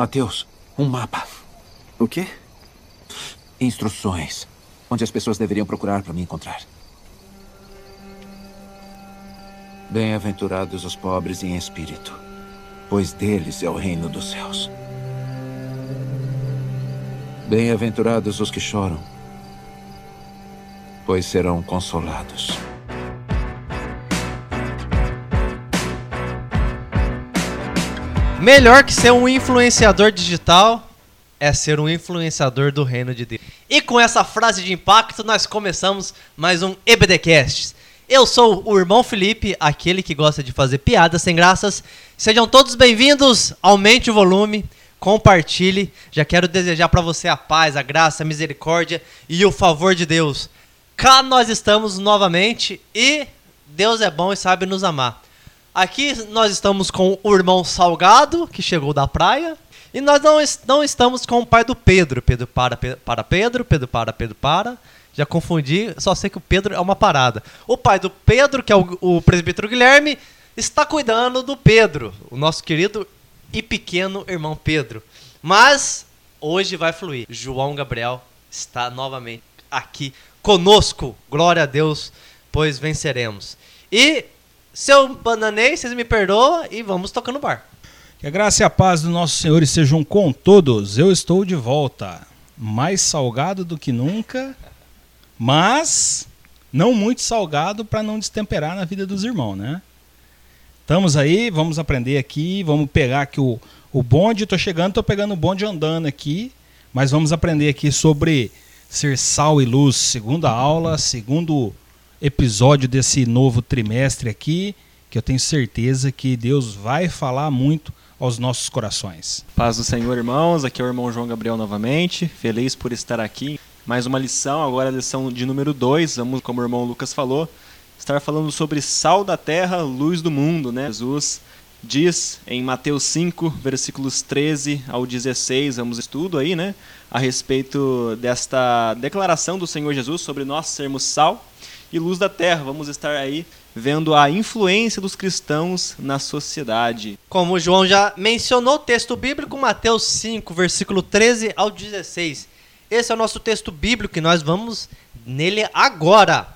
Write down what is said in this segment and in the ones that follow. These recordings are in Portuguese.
Mateus, um mapa. O quê? Instruções. Onde as pessoas deveriam procurar para me encontrar. Bem-aventurados os pobres em espírito, pois deles é o reino dos céus. Bem-aventurados os que choram, pois serão consolados. Melhor que ser um influenciador digital é ser um influenciador do reino de Deus. E com essa frase de impacto, nós começamos mais um EBDcast. Eu sou o irmão Felipe, aquele que gosta de fazer piadas sem graças. Sejam todos bem-vindos, aumente o volume, compartilhe. Já quero desejar para você a paz, a graça, a misericórdia e o favor de Deus. Cá nós estamos novamente e Deus é bom e sabe nos amar. Aqui nós estamos com o irmão Salgado, que chegou da praia. E nós não, não estamos com o pai do Pedro. Pedro para, para Pedro, Pedro para, Pedro para. Já confundi, só sei que o Pedro é uma parada. O pai do Pedro, que é o, o presbítero Guilherme, está cuidando do Pedro, o nosso querido e pequeno irmão Pedro. Mas hoje vai fluir. João Gabriel está novamente aqui conosco. Glória a Deus, pois venceremos. E se eu bananei, vocês me perdoam e vamos tocando bar. Que a graça e a paz do nosso Senhor estejam com todos. Eu estou de volta. Mais salgado do que nunca mas não muito salgado para não destemperar na vida dos irmãos, né? Estamos aí, vamos aprender aqui, vamos pegar aqui o, o bonde, estou chegando, estou pegando o bonde andando aqui, mas vamos aprender aqui sobre ser sal e luz, segunda aula, segundo episódio desse novo trimestre aqui, que eu tenho certeza que Deus vai falar muito aos nossos corações. Paz do Senhor, irmãos. Aqui é o irmão João Gabriel novamente. Feliz por estar aqui mais uma lição, agora a lição de número 2. Vamos, como o irmão Lucas falou, estar falando sobre sal da terra, luz do mundo, né? Jesus diz em Mateus 5, versículos 13 ao 16, vamos estudo aí, né? A respeito desta declaração do Senhor Jesus sobre nós sermos sal e luz da terra. Vamos estar aí vendo a influência dos cristãos na sociedade. Como o João já mencionou, o texto bíblico, Mateus 5, versículo 13 ao 16. Esse é o nosso texto bíblico e nós vamos nele agora.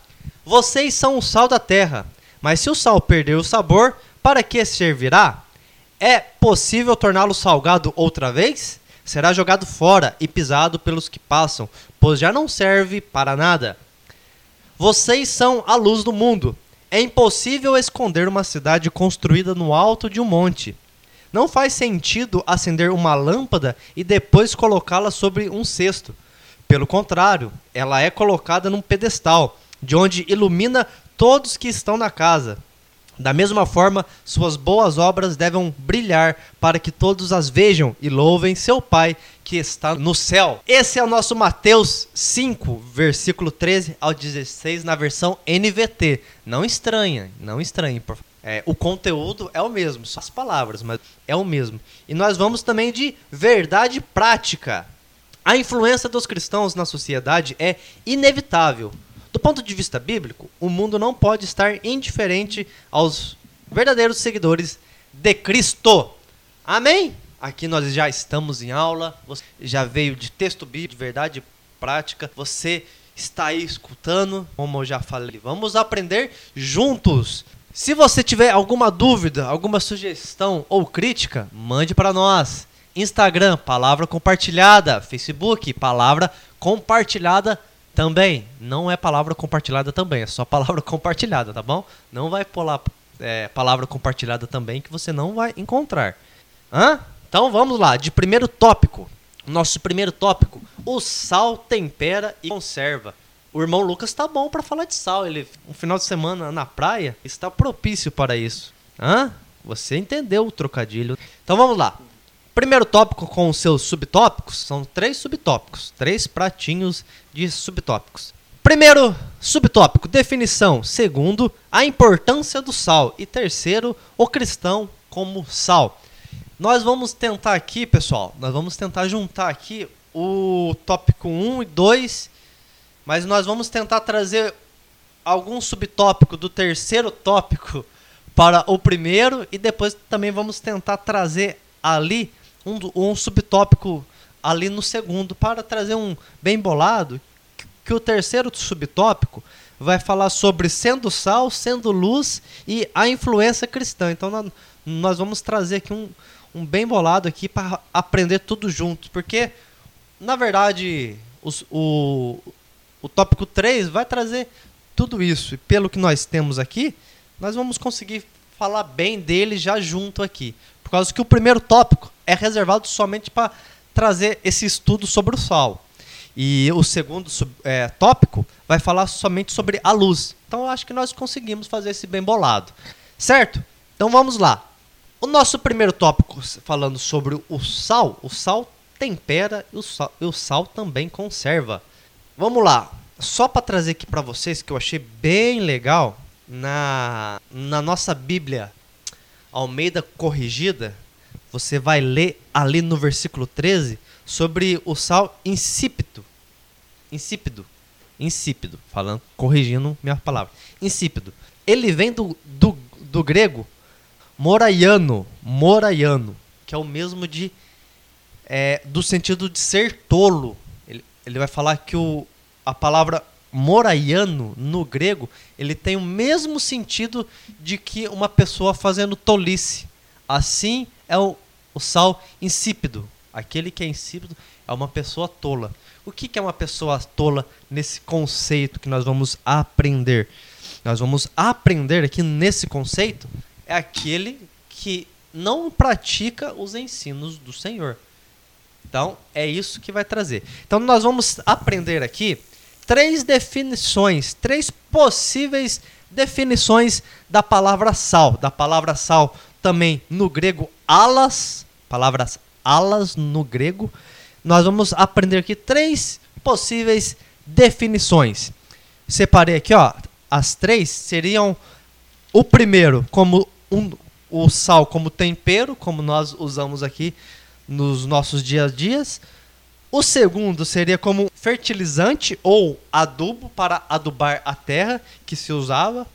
Vocês são o sal da terra, mas se o sal perder o sabor, para que servirá? É possível torná-lo salgado outra vez? Será jogado fora e pisado pelos que passam, pois já não serve para nada. Vocês são a luz do mundo. É impossível esconder uma cidade construída no alto de um monte. Não faz sentido acender uma lâmpada e depois colocá-la sobre um cesto. Pelo contrário, ela é colocada num pedestal, de onde ilumina todos que estão na casa. Da mesma forma, suas boas obras devem brilhar para que todos as vejam e louvem seu Pai que está no céu. Esse é o nosso Mateus 5, versículo 13 ao 16, na versão NVT. Não estranha, não estranhe. É, o conteúdo é o mesmo, só as palavras, mas é o mesmo. E nós vamos também de verdade prática. A influência dos cristãos na sociedade é inevitável. Ponto de vista bíblico, o mundo não pode estar indiferente aos verdadeiros seguidores de Cristo. Amém? Aqui nós já estamos em aula, você já veio de texto bíblico, de verdade prática, você está aí escutando, como eu já falei. Vamos aprender juntos. Se você tiver alguma dúvida, alguma sugestão ou crítica, mande para nós. Instagram, palavra compartilhada. Facebook, palavra compartilhada também. Não é palavra compartilhada também, é só palavra compartilhada, tá bom? Não vai pular é, palavra compartilhada também que você não vai encontrar. Hã? Então vamos lá, de primeiro tópico. Nosso primeiro tópico: o sal tempera e conserva. O irmão Lucas está bom para falar de sal. Ele, um final de semana na praia, está propício para isso. Hã? Você entendeu o trocadilho. Então vamos lá. Primeiro tópico com os seus subtópicos, são três subtópicos, três pratinhos de subtópicos. Primeiro subtópico, definição. Segundo, a importância do sal. E terceiro, o cristão como sal. Nós vamos tentar aqui, pessoal, nós vamos tentar juntar aqui o tópico 1 e 2, mas nós vamos tentar trazer algum subtópico do terceiro tópico para o primeiro e depois também vamos tentar trazer ali um, um subtópico ali no segundo para trazer um bem bolado, que- que o terceiro subtópico vai falar sobre sendo sal, sendo luz e a influência cristã. Então nó- nós vamos trazer aqui um, um bem bolado aqui para aprender tudo junto, porque na verdade os- o, o tópico 3 vai trazer tudo isso. E pelo que nós temos aqui, nós vamos conseguir falar bem dele já junto aqui. Por causa que o primeiro tópico é reservado somente para trazer esse estudo sobre o sal. E o segundo é, tópico vai falar somente sobre a luz. Então eu acho que nós conseguimos fazer esse bem bolado. Certo? Então vamos lá. O nosso primeiro tópico falando sobre o sal, o sal tempera e o sal, e o sal também conserva. Vamos lá. Só para trazer aqui para vocês que eu achei bem legal na na nossa Bíblia Almeida corrigida, você vai ler ali no versículo 13 sobre o sal insípido. Insípido. Insípido, falando, corrigindo minha palavra. Insípido. Ele vem do, do, do grego moraiano, moraiano, que é o mesmo de é, do sentido de ser tolo. Ele, ele vai falar que o, a palavra moraiano no grego ele tem o mesmo sentido de que uma pessoa fazendo tolice. Assim é o, o sal insípido. Aquele que é insípido é uma pessoa tola. O que, é uma pessoa tola nesse conceito que nós vamos aprender? Nós vamos aprender aqui nesse conceito é aquele que não pratica os ensinos do Senhor. Então, é isso que vai trazer. Então, nós vamos aprender aqui três definições, três possíveis definições da palavra sal. Da palavra sal também no grego alas, palavras alas no grego. Nós vamos aprender aqui três possíveis definições. Separei aqui, ó, as três seriam o primeiro como um, o sal como tempero, como nós usamos aqui nos nossos dias a dias. O segundo seria como fertilizante ou adubo para adubar a terra que se usava.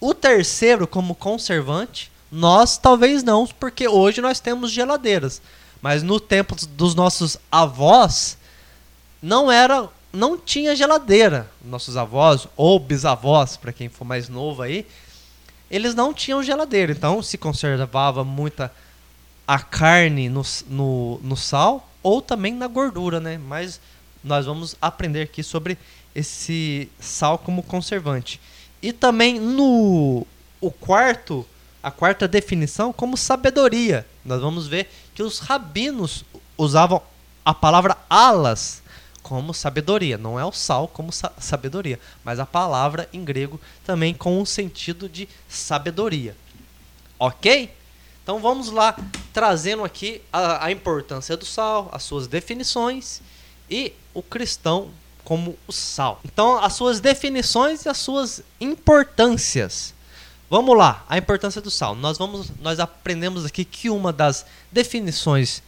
O terceiro como conservante. Nós talvez não, porque hoje nós temos geladeiras. Mas no tempo dos nossos avós não era, não tinha geladeira. Nossos avós ou bisavós, para quem for mais novo aí, eles não tinham geladeira. Então se conservava muita a carne no, no, no sal ou também na gordura, né? Mas nós vamos aprender aqui sobre esse sal como conservante. E também no o quarto, a quarta definição como sabedoria. Nós vamos ver que os rabinos usavam a palavra alas como sabedoria, não é o sal como sa sabedoria, mas a palavra em grego também com o sentido de sabedoria. OK? Então vamos lá, trazendo aqui a, a, importância do sal, as suas definições e o cristão como o sal. Então as suas definições e as suas importâncias. Vamos lá, a importância do sal. Nós vamos, nós aprendemos aqui que uma das definições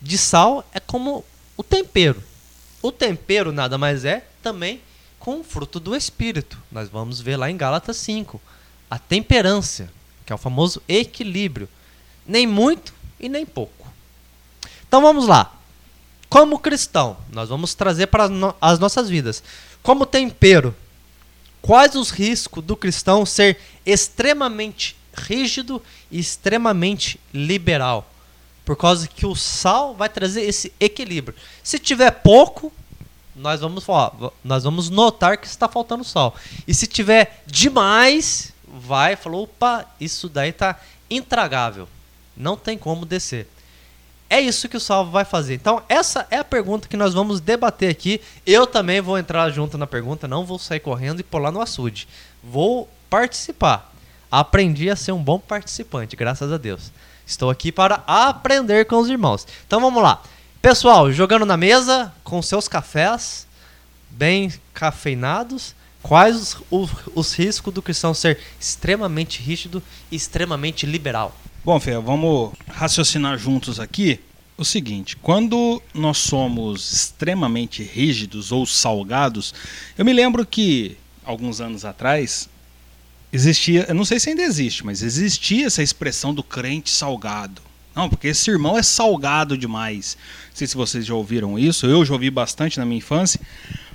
de sal é como o tempero. O tempero nada mais é também com o fruto do espírito. Nós vamos ver lá em Gálatas 5, a temperança que é o famoso equilíbrio. Nem muito e nem pouco. Então vamos lá. Como cristão, nós vamos trazer para as nossas vidas. Como tempero, quais os riscos do cristão ser extremamente rígido e extremamente liberal? Por causa que o sal vai trazer esse equilíbrio. Se tiver pouco, nós vamos, ó, nós vamos notar que está faltando sal. E se tiver demais, vai, falou, opa, isso daí tá intragável. Não tem como descer. É isso que o salvo vai fazer. Então, essa é a pergunta que nós vamos debater aqui. Eu também vou entrar junto na pergunta, não vou sair correndo e pular no açude. Vou participar. Aprendi a ser um bom participante, graças a Deus. Estou aqui para aprender com os irmãos. Então vamos lá. Pessoal, jogando na mesa com seus cafés bem cafeinados, Quais os, os, os, riscos do cristão ser extremamente rígido e extremamente liberal? Bom, Fê, vamos raciocinar juntos aqui o seguinte: quando nós somos extremamente rígidos ou salgados, eu me lembro que alguns anos atrás existia, eu não sei se ainda existe, mas existia essa expressão do crente salgado. Não, porque esse irmão é salgado demais. Não sei se vocês já ouviram isso, eu já ouvi bastante na minha infância.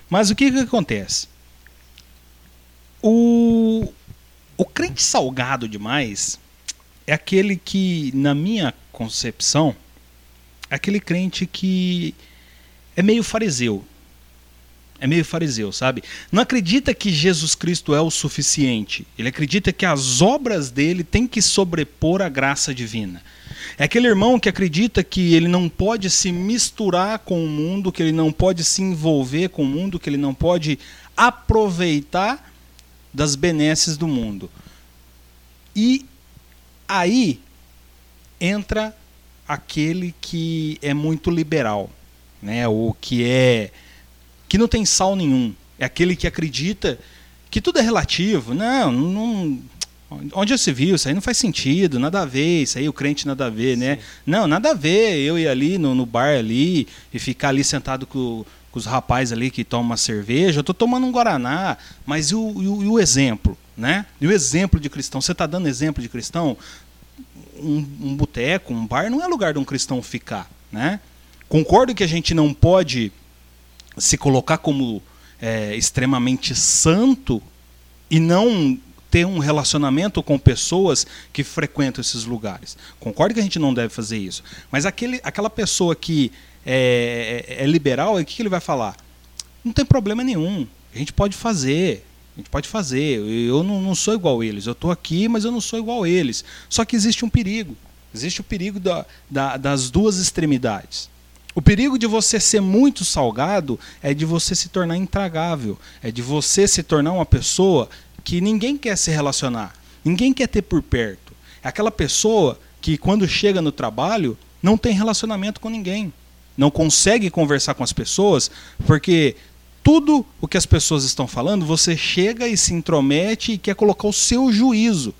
Mas o que, que acontece? O, o crente salgado demais é aquele que, na minha concepção, é aquele crente que é meio fariseu. É meio fariseu, sabe? Não acredita que Jesus Cristo é o suficiente. Ele acredita que as obras dele têm que sobrepor a graça divina. É aquele irmão que acredita que ele não pode se misturar com o mundo, que ele não pode se envolver com o mundo, que ele não pode aproveitar das benesses do mundo. E aí entra aquele que é muito liberal, né? O que é que não tem sal nenhum. É aquele que acredita que tudo é relativo. Não, não Onde já se viu? Isso aí não faz sentido, nada a ver, isso aí o crente nada a ver, né? Não, nada a ver eu ir ali no, no bar ali e ficar ali sentado com, com os rapazes ali que tomam uma cerveja. Eu tô tomando um Guaraná, mas e o, e o, e o exemplo, né? E o exemplo de cristão? Você está dando exemplo de cristão? Um, um boteco, um bar não é lugar de um cristão ficar, né? Concordo que a gente não pode se colocar como é, extremamente santo e não ter um relacionamento com pessoas que frequentam esses lugares. Concordo que a gente não deve fazer isso. Mas aquele, aquela pessoa que é, é, é liberal, o que, que ele vai falar? Não tem problema nenhum. A gente pode fazer. A gente pode fazer. Eu não, não sou igual a eles. Eu estou aqui, mas eu não sou igual a eles. Só que existe um perigo. Existe o perigo da, da, das duas extremidades. O perigo de você ser muito salgado é de você se tornar intragável, é de você se tornar uma pessoa que ninguém quer se relacionar, ninguém quer ter por perto. É aquela pessoa que, quando chega no trabalho, não tem relacionamento com ninguém, não consegue conversar com as pessoas, porque tudo o que as pessoas estão falando, você chega e se intromete e quer colocar o seu juízo.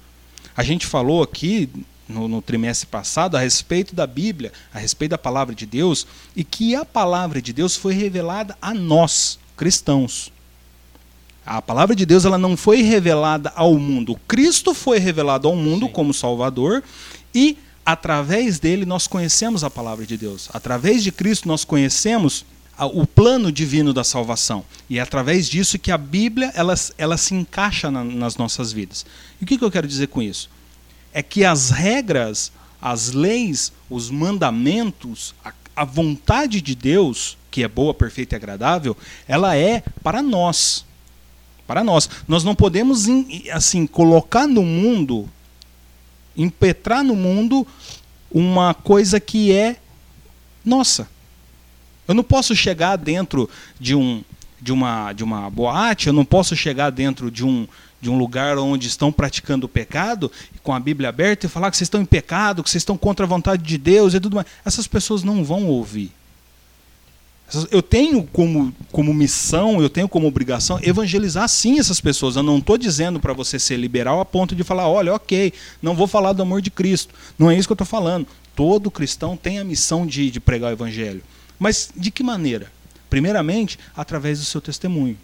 A gente falou aqui no, no, trimestre passado a respeito da Bíblia, a respeito da palavra de Deus, e que a palavra de Deus foi revelada a nós, cristãos. A palavra de Deus ela não foi revelada ao mundo. Cristo foi revelado ao mundo Sim. como Salvador e através dele nós conhecemos a palavra de Deus. Através de Cristo nós conhecemos o plano divino da salvação. E é através disso que a Bíblia ela, ela se encaixa na, nas nossas vidas. E o que, que eu quero dizer com isso? É que as regras, as leis, os mandamentos, a, a vontade de Deus, que é boa, perfeita e agradável, ela é para nós para nós. Nós não podemos assim colocar no mundo, impetrar no mundo uma coisa que é nossa. Eu não posso chegar dentro de um de uma de uma boate, eu não posso chegar dentro de um de um lugar onde estão praticando o pecado, com a Bíblia aberta e falar que vocês estão em pecado, que vocês estão contra a vontade de Deus e tudo mais. Essas pessoas não vão ouvir. Eu tenho como, como missão, eu tenho como obrigação evangelizar sim essas pessoas. Eu não estou dizendo para você ser liberal a ponto de falar, olha, ok, não vou falar do amor de Cristo. Não é isso que eu estou falando. Todo cristão tem a missão de, de pregar o evangelho. Mas de que maneira? Primeiramente, através do seu testemunho.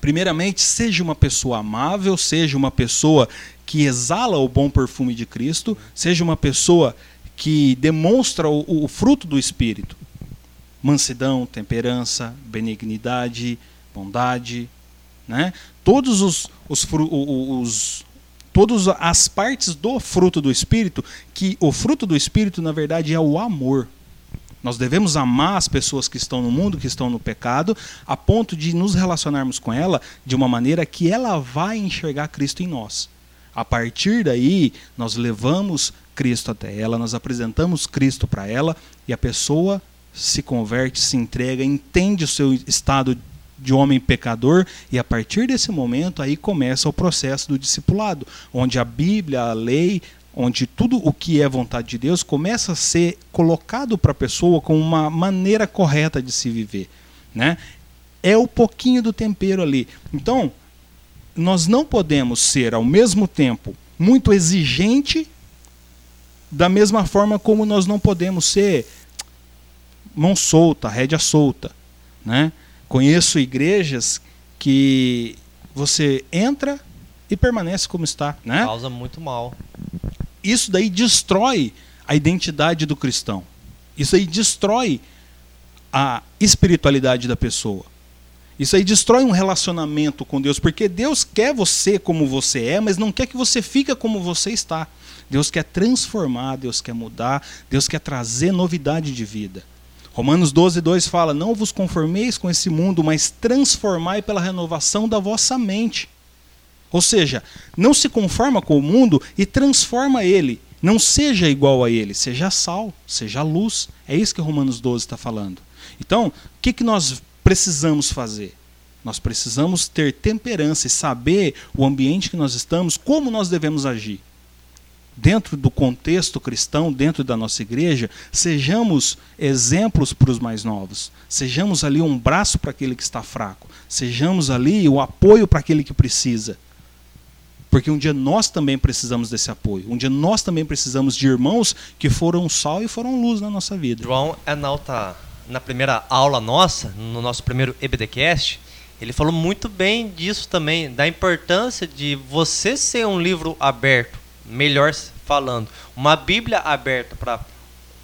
Primeiramente, seja uma pessoa amável, seja uma pessoa que exala o bom perfume de Cristo, seja uma pessoa que demonstra o, o fruto do Espírito mansidão, temperança, benignidade, bondade, né? Todos os, os, os todas as partes do fruto do espírito, que o fruto do espírito na verdade é o amor. Nós devemos amar as pessoas que estão no mundo, que estão no pecado, a ponto de nos relacionarmos com ela de uma maneira que ela vai enxergar Cristo em nós. A partir daí, nós levamos Cristo até ela, nós apresentamos Cristo para ela e a pessoa se converte, se entrega, entende o seu estado de homem pecador e a partir desse momento aí começa o processo do discipulado, onde a Bíblia, a lei, onde tudo o que é vontade de Deus começa a ser colocado para a pessoa como uma maneira correta de se viver, né? É o pouquinho do tempero ali. Então, nós não podemos ser ao mesmo tempo muito exigente da mesma forma como nós não podemos ser mão solta, rédea solta. Né? Conheço igrejas que você entra e permanece como está. Né? Causa muito mal. Isso daí destrói a identidade do cristão. Isso aí destrói a espiritualidade da pessoa. Isso aí destrói um relacionamento com Deus, porque Deus quer você como você é, mas não quer que você fique como você está. Deus quer transformar, Deus quer mudar, Deus quer trazer novidade de vida. Romanos 12, 2 fala: Não vos conformeis com esse mundo, mas transformai pela renovação da vossa mente. Ou seja, não se conforma com o mundo e transforma ele. Não seja igual a ele, seja sal, seja luz. É isso que Romanos 12 está falando. Então, o que, que nós precisamos fazer? Nós precisamos ter temperança e saber o ambiente que nós estamos, como nós devemos agir. Dentro do contexto cristão, dentro da nossa igreja, sejamos exemplos para os mais novos. Sejamos ali um braço para aquele que está fraco. Sejamos ali o apoio para aquele que precisa. Porque um dia nós também precisamos desse apoio. Um dia nós também precisamos de irmãos que foram sal e foram luz na nossa vida. João Enalta, na primeira aula nossa, no nosso primeiro EBDcast, ele falou muito bem disso também, da importância de você ser um livro aberto, melhor falando, uma Bíblia aberta para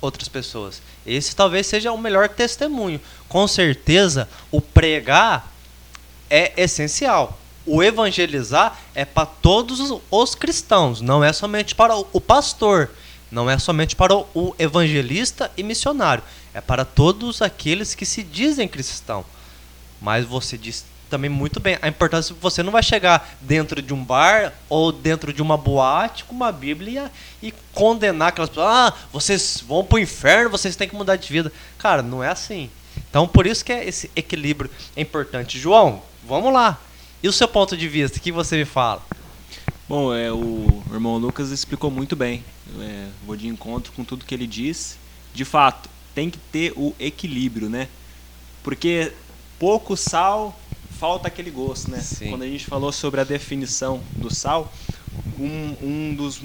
outras pessoas. Esse talvez seja o melhor testemunho. Com certeza, o pregar é essencial o evangelizar é para todos os cristãos, não é somente para o pastor, não é somente para o evangelista e missionário, é para todos aqueles que se dizem cristão. Mas você diz também muito bem a importância que você não vai chegar dentro de um bar ou dentro de uma boate com uma Bíblia e condenar aquelas pessoas. Ah, vocês vão para o inferno, vocês têm que mudar de vida. Cara, não é assim. Então, por isso que é esse equilíbrio é importante. João, vamos lá. E o seu ponto de vista, o que você me fala? Bom, é, o irmão Lucas explicou muito bem. É, vou de encontro com tudo que ele disse. De fato, tem que ter o equilíbrio, né? Porque pouco sal, falta aquele gosto, né? Sim. Quando a gente falou sobre a definição do sal, um, um dos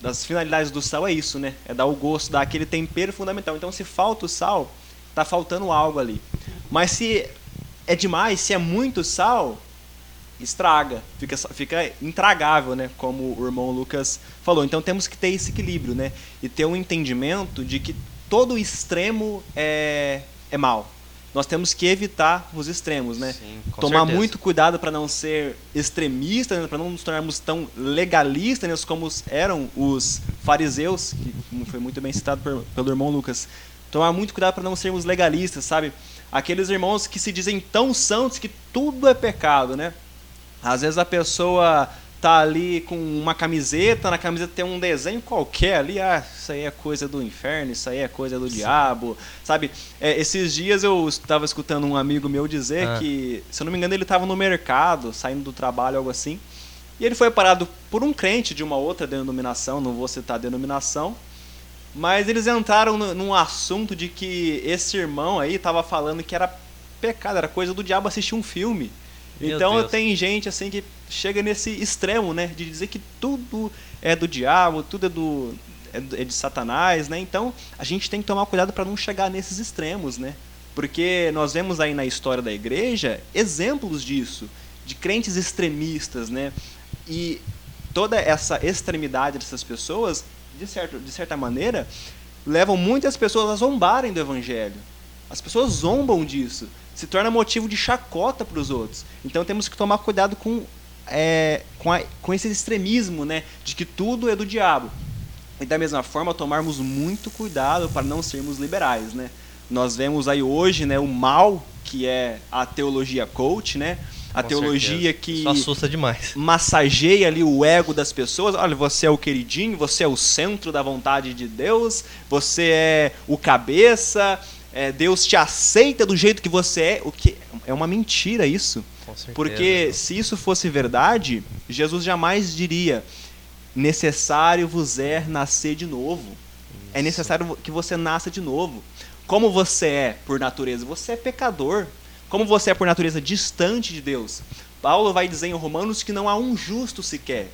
das finalidades do sal é isso, né? É dar o gosto, dar aquele tempero fundamental. Então, se falta o sal, tá faltando algo ali. Mas se é demais, se é muito sal, estraga, fica, fica intragável, né? Como o irmão Lucas falou. Então temos que ter esse equilíbrio, né? E ter um entendimento de que todo extremo é, é mal. Nós temos que evitar os extremos, né? Sim, Tomar certeza. muito cuidado para não ser extremista, né? para não nos tornarmos tão legalistas né? como eram os fariseus, que foi muito bem citado por, pelo irmão Lucas. Tomar muito cuidado para não sermos legalistas, sabe? Aqueles irmãos que se dizem tão santos que tudo é pecado, né? Às vezes a pessoa tá ali com uma camiseta, na camiseta tem um desenho qualquer ali, ah, isso aí é coisa do inferno, isso aí é coisa do Sim. diabo, sabe? É, esses dias eu estava escutando um amigo meu dizer ah. que, se eu não me engano, ele estava no mercado, saindo do trabalho, algo assim, e ele foi parado por um crente de uma outra denominação, não vou citar a denominação, mas eles entraram no, num assunto de que esse irmão aí estava falando que era pecado, era coisa do diabo assistir um filme. Então tem gente assim que chega nesse extremo, né, de dizer que tudo é do diabo, tudo é do é, é de Satanás, né? Então a gente tem que tomar cuidado para não chegar nesses extremos, né? Porque nós vemos aí na história da igreja exemplos disso, de crentes extremistas, né? E toda essa extremidade dessas pessoas, de, certo, de certa maneira, levam muitas pessoas a zombarem do evangelho. As pessoas zombam disso se torna motivo de chacota para os outros. Então temos que tomar cuidado com, é, com, a, com esse extremismo, né, de que tudo é do diabo. E da mesma forma tomarmos muito cuidado para não sermos liberais, né? Nós vemos aí hoje, né, o mal que é a teologia coach, né? A Com teologia certeza. que Isso assusta demais. massageia ali o ego das pessoas. Olha, você é o queridinho, você é o centro da vontade de Deus, você é o cabeça, é, Deus te aceita do jeito que você é, o que é uma mentira isso. Certeza, Porque se isso fosse verdade, Jesus jamais diria: necessário vos é nascer de novo. É isso. É necessário que você nasça de novo. Como você é por natureza? Você é pecador. Como você é por natureza distante de Deus? Paulo vai dizer em Romanos que não há um justo sequer.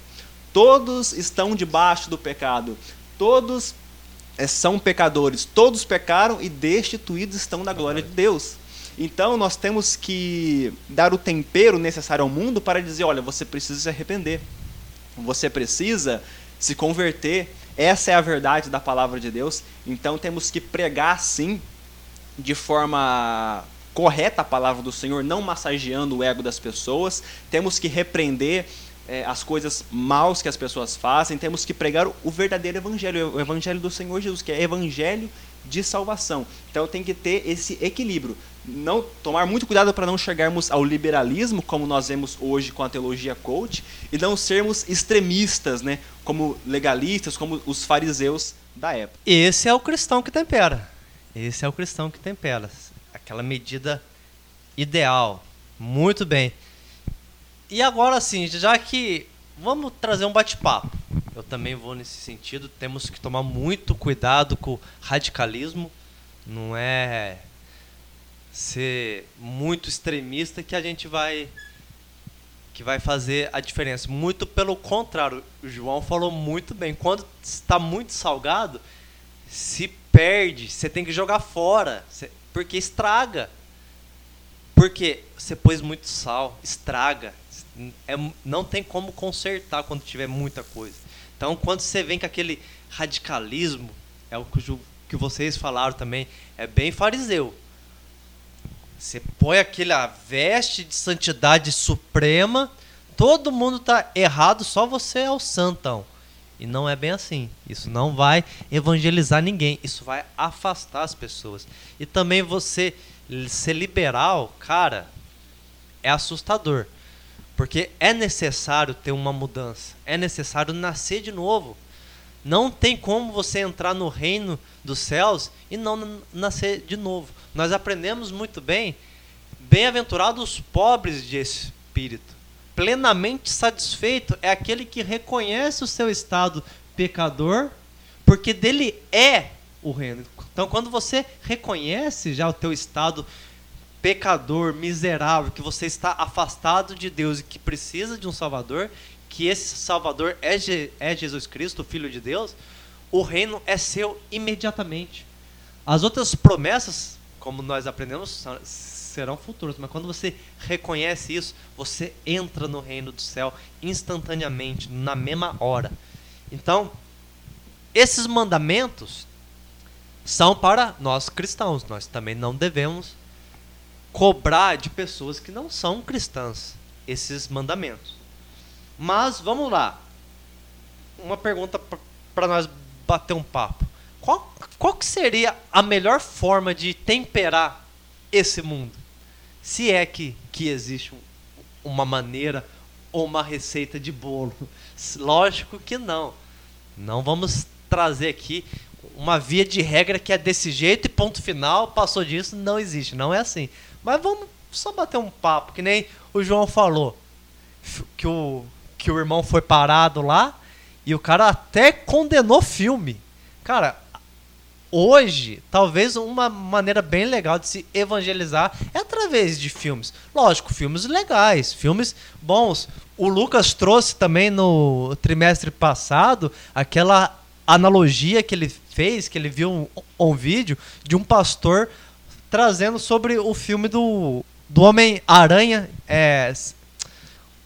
Todos estão debaixo do pecado. Todos são pecadores, todos pecaram e destituídos estão da glória de Deus. Então nós temos que dar o tempero necessário ao mundo para dizer: olha, você precisa se arrepender, você precisa se converter. essa é a verdade da palavra de Deus. Então temos que pregar sim de forma correta a palavra do Senhor, não massageando o ego das pessoas. Temos que repreender é, as coisas maus que as pessoas fazem. Temos que pregar o verdadeiro evangelho, o evangelho do Senhor Jesus, que é evangelho de salvação. Então tem que ter esse equilíbrio. Não tomar muito cuidado para não chegarmos ao liberalismo, como nós vemos hoje com a teologia coach, e não sermos extremistas, né, como legalistas, como os fariseus da época. Esse é o cristão que tempera. Esse é o cristão que tempera. Aquela medida ideal. Muito bem. E agora sim, já que vamos trazer um bate-papo. Eu também vou nesse sentido. Temos que tomar muito cuidado com o radicalismo. Não é ser muito extremista que a gente vai que vai fazer a diferença. Muito pelo contrário, o João falou muito bem. Quando está muito salgado, se perde, você tem que jogar fora, porque estraga. Porque você pôs muito sal, estraga. É, não tem como consertar quando tiver muita coisa. Então, quando você vem com aquele radicalismo, é o que, que vocês falaram também, é bem fariseu. Você põe aquela veste de santidade suprema, todo mundo está errado, só você é o santão. E não é bem assim. Isso não vai evangelizar ninguém. Isso vai afastar as pessoas. E também você ser liberal, cara, é assustador. Porque é necessário ter uma mudança. É necessário nascer de novo. Não tem como você entrar no reino dos céus e não nascer de novo. Nós aprendemos muito bem. Bem-aventurados os pobres de espírito plenamente satisfeito é aquele que reconhece o seu estado pecador, porque dele é o reino. Então, quando você reconhece já o teu estado pecador, miserável, que você está afastado de Deus e que precisa de um Salvador, que esse Salvador é, Je é Jesus Cristo, o Filho de Deus, o reino é seu imediatamente. As outras promessas, como nós aprendemos, serão futuros. Mas quando você reconhece isso, você entra no reino do céu instantaneamente, na mesma hora. Então, esses mandamentos são para nós cristãos. Nós também não devemos cobrar de pessoas que não são cristãs esses mandamentos. Mas vamos lá. Uma pergunta para nós bater um papo. Qual, qual que seria a melhor forma de temperar esse mundo? Se é que, que existe um, uma maneira ou uma receita de bolo. Lógico que não. Não vamos trazer aqui uma via de regra que é desse jeito e ponto final, passou disso, não existe. Não é assim. Mas vamos só bater um papo, que nem o João falou. Que o, que o irmão foi parado lá e o cara até condenou filme. Cara, hoje, talvez uma maneira bem legal de se evangelizar é através de filmes. Lógico, filmes legais, filmes bons. O Lucas trouxe também no trimestre passado aquela analogia que ele fez, que ele viu um, um vídeo de um pastor trazendo sobre o filme do, do Homem-Aranha, é,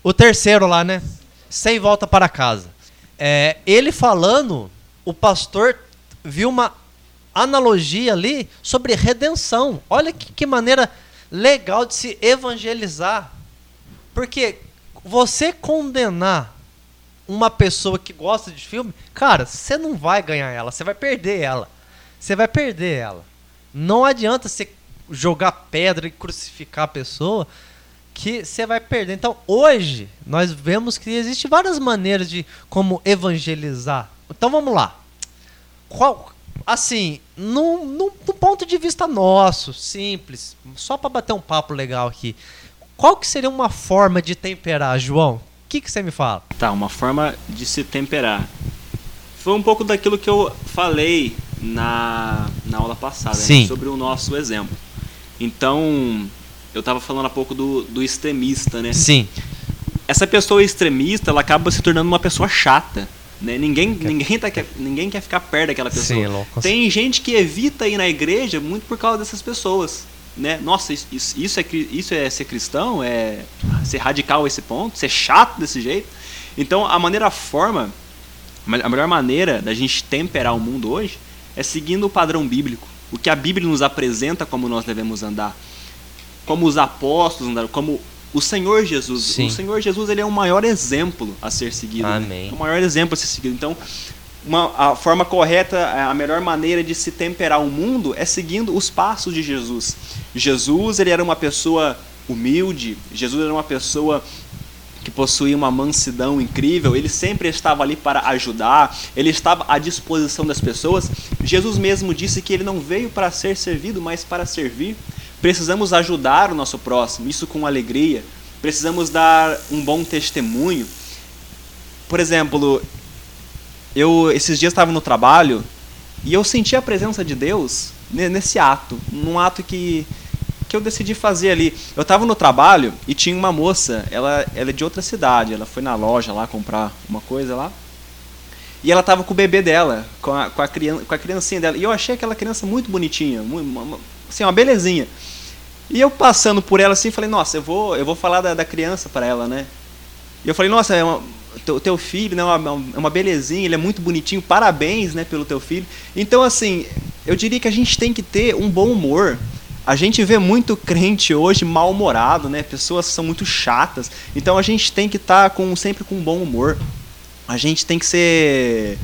o terceiro lá, né? Sem volta para casa. É, ele falando, o pastor viu uma analogia ali sobre redenção. Olha que, que maneira legal de se evangelizar. Porque você condenar uma pessoa que gosta de filme, cara, você não vai ganhar ela, você vai perder ela. Você vai perder ela. Não adianta você jogar pedra e crucificar a pessoa que você vai perder. Então, hoje, nós vemos que existem várias maneiras de como evangelizar. Então, vamos lá. Qual, assim, no, no, no, ponto de vista nosso, simples, só para bater um papo legal aqui, qual que seria uma forma de temperar, João? O que, que você me fala? Tá, uma forma de se temperar. Foi um pouco daquilo que eu falei na, na aula passada, né, sobre o nosso exemplo. Então, eu estava falando há pouco do, do extremista, né? Sim. Essa pessoa extremista, ela acaba se tornando uma pessoa chata né? Ninguém, quer... ninguém, tá, quer, ninguém quer ficar perto daquela pessoa. Sim, louco. Tem gente que evita ir na igreja muito por causa dessas pessoas. Né? Nossa, isso, isso, é, isso é ser cristão? É ser radical a esse ponto? Ser chato desse jeito? Então, a maneira, a forma A melhor maneira da gente temperar o mundo hoje é seguindo o padrão bíblico. O que a Bíblia nos apresenta como nós devemos andar. Como os apóstolos andaram, como o Senhor Jesus. Sim. O Senhor Jesus ele é o maior exemplo a ser seguido. né? Amém. O maior exemplo a ser seguido. Então, uma, a forma correta, a melhor maneira de se temperar o mundo é seguindo os passos de Jesus. Jesus ele era uma pessoa humilde, Jesus era uma pessoa que possuía uma mansidão incrível, ele sempre estava ali para ajudar, ele estava à disposição das pessoas. Jesus mesmo disse que ele não veio para ser servido, mas para servir. Precisamos ajudar o nosso próximo, isso com alegria. Precisamos dar um bom testemunho. Por exemplo, eu esses dias estava no trabalho e eu senti a presença de Deus ne- nesse ato, num ato que que eu decidi fazer ali. Eu estava no trabalho e tinha uma moça, ela, ela é de outra cidade, ela foi na loja lá comprar uma coisa lá. E ela estava com o bebê dela, com a, com, a criança, com a criancinha dela. E eu achei aquela criança muito bonitinha, uma, assim, uma belezinha. E eu passando por ela assim, falei, nossa, eu vou, eu vou falar da, da criança para ela, né? E eu falei, nossa, é uma, teu, teu filho né, é uma, é uma belezinha, ele é muito bonitinho, parabéns né, pelo teu filho. Então, assim, eu diria que a gente tem que ter um bom humor. A gente vê muito crente hoje mal-humorado, né? Pessoas são muito chatas. Então a gente tem que estar com, sempre com bom humor. A gente tem que ser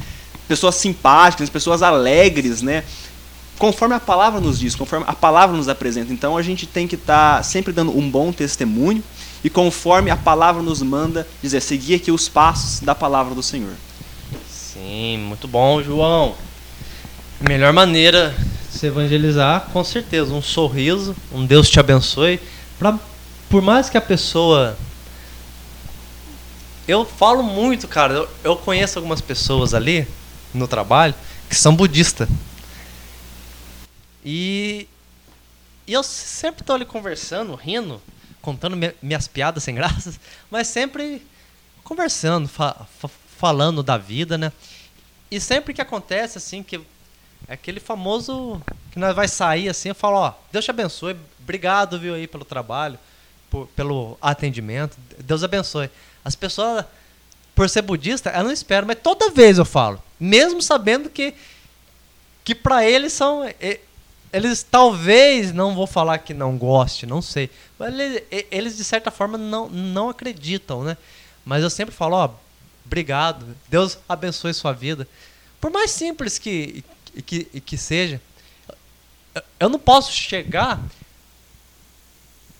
pessoas simpáticas, pessoas alegres, né? Conforme a palavra nos diz, conforme a palavra nos apresenta. Então a gente tem que estar sempre dando um bom testemunho e conforme a palavra nos manda dizer, seguir aqui os passos da palavra do Senhor. Sim, muito bom, João. Melhor maneira se evangelizar, com certeza, um sorriso, um Deus te abençoe. Pra, por mais que a pessoa. Eu falo muito, cara. Eu, eu conheço algumas pessoas ali no trabalho que são budistas. E, e eu sempre tô ali conversando, rindo, contando mi- minhas piadas sem graças, mas sempre conversando, fa- fa- falando da vida, né? E sempre que acontece assim que é aquele famoso que nós vai sair assim, eu falo, ó, Deus te abençoe, obrigado, viu aí pelo trabalho, por- pelo atendimento, Deus abençoe. As pessoas por ser budista, elas não esperam, mas toda vez eu falo, mesmo sabendo que que para eles são e- eles talvez não vou falar que não goste, não sei, mas eles, e- eles de certa forma não não acreditam, né? Mas eu sempre falo, ó, obrigado, Deus abençoe sua vida. Por mais simples que que, que seja, eu- não posso chegar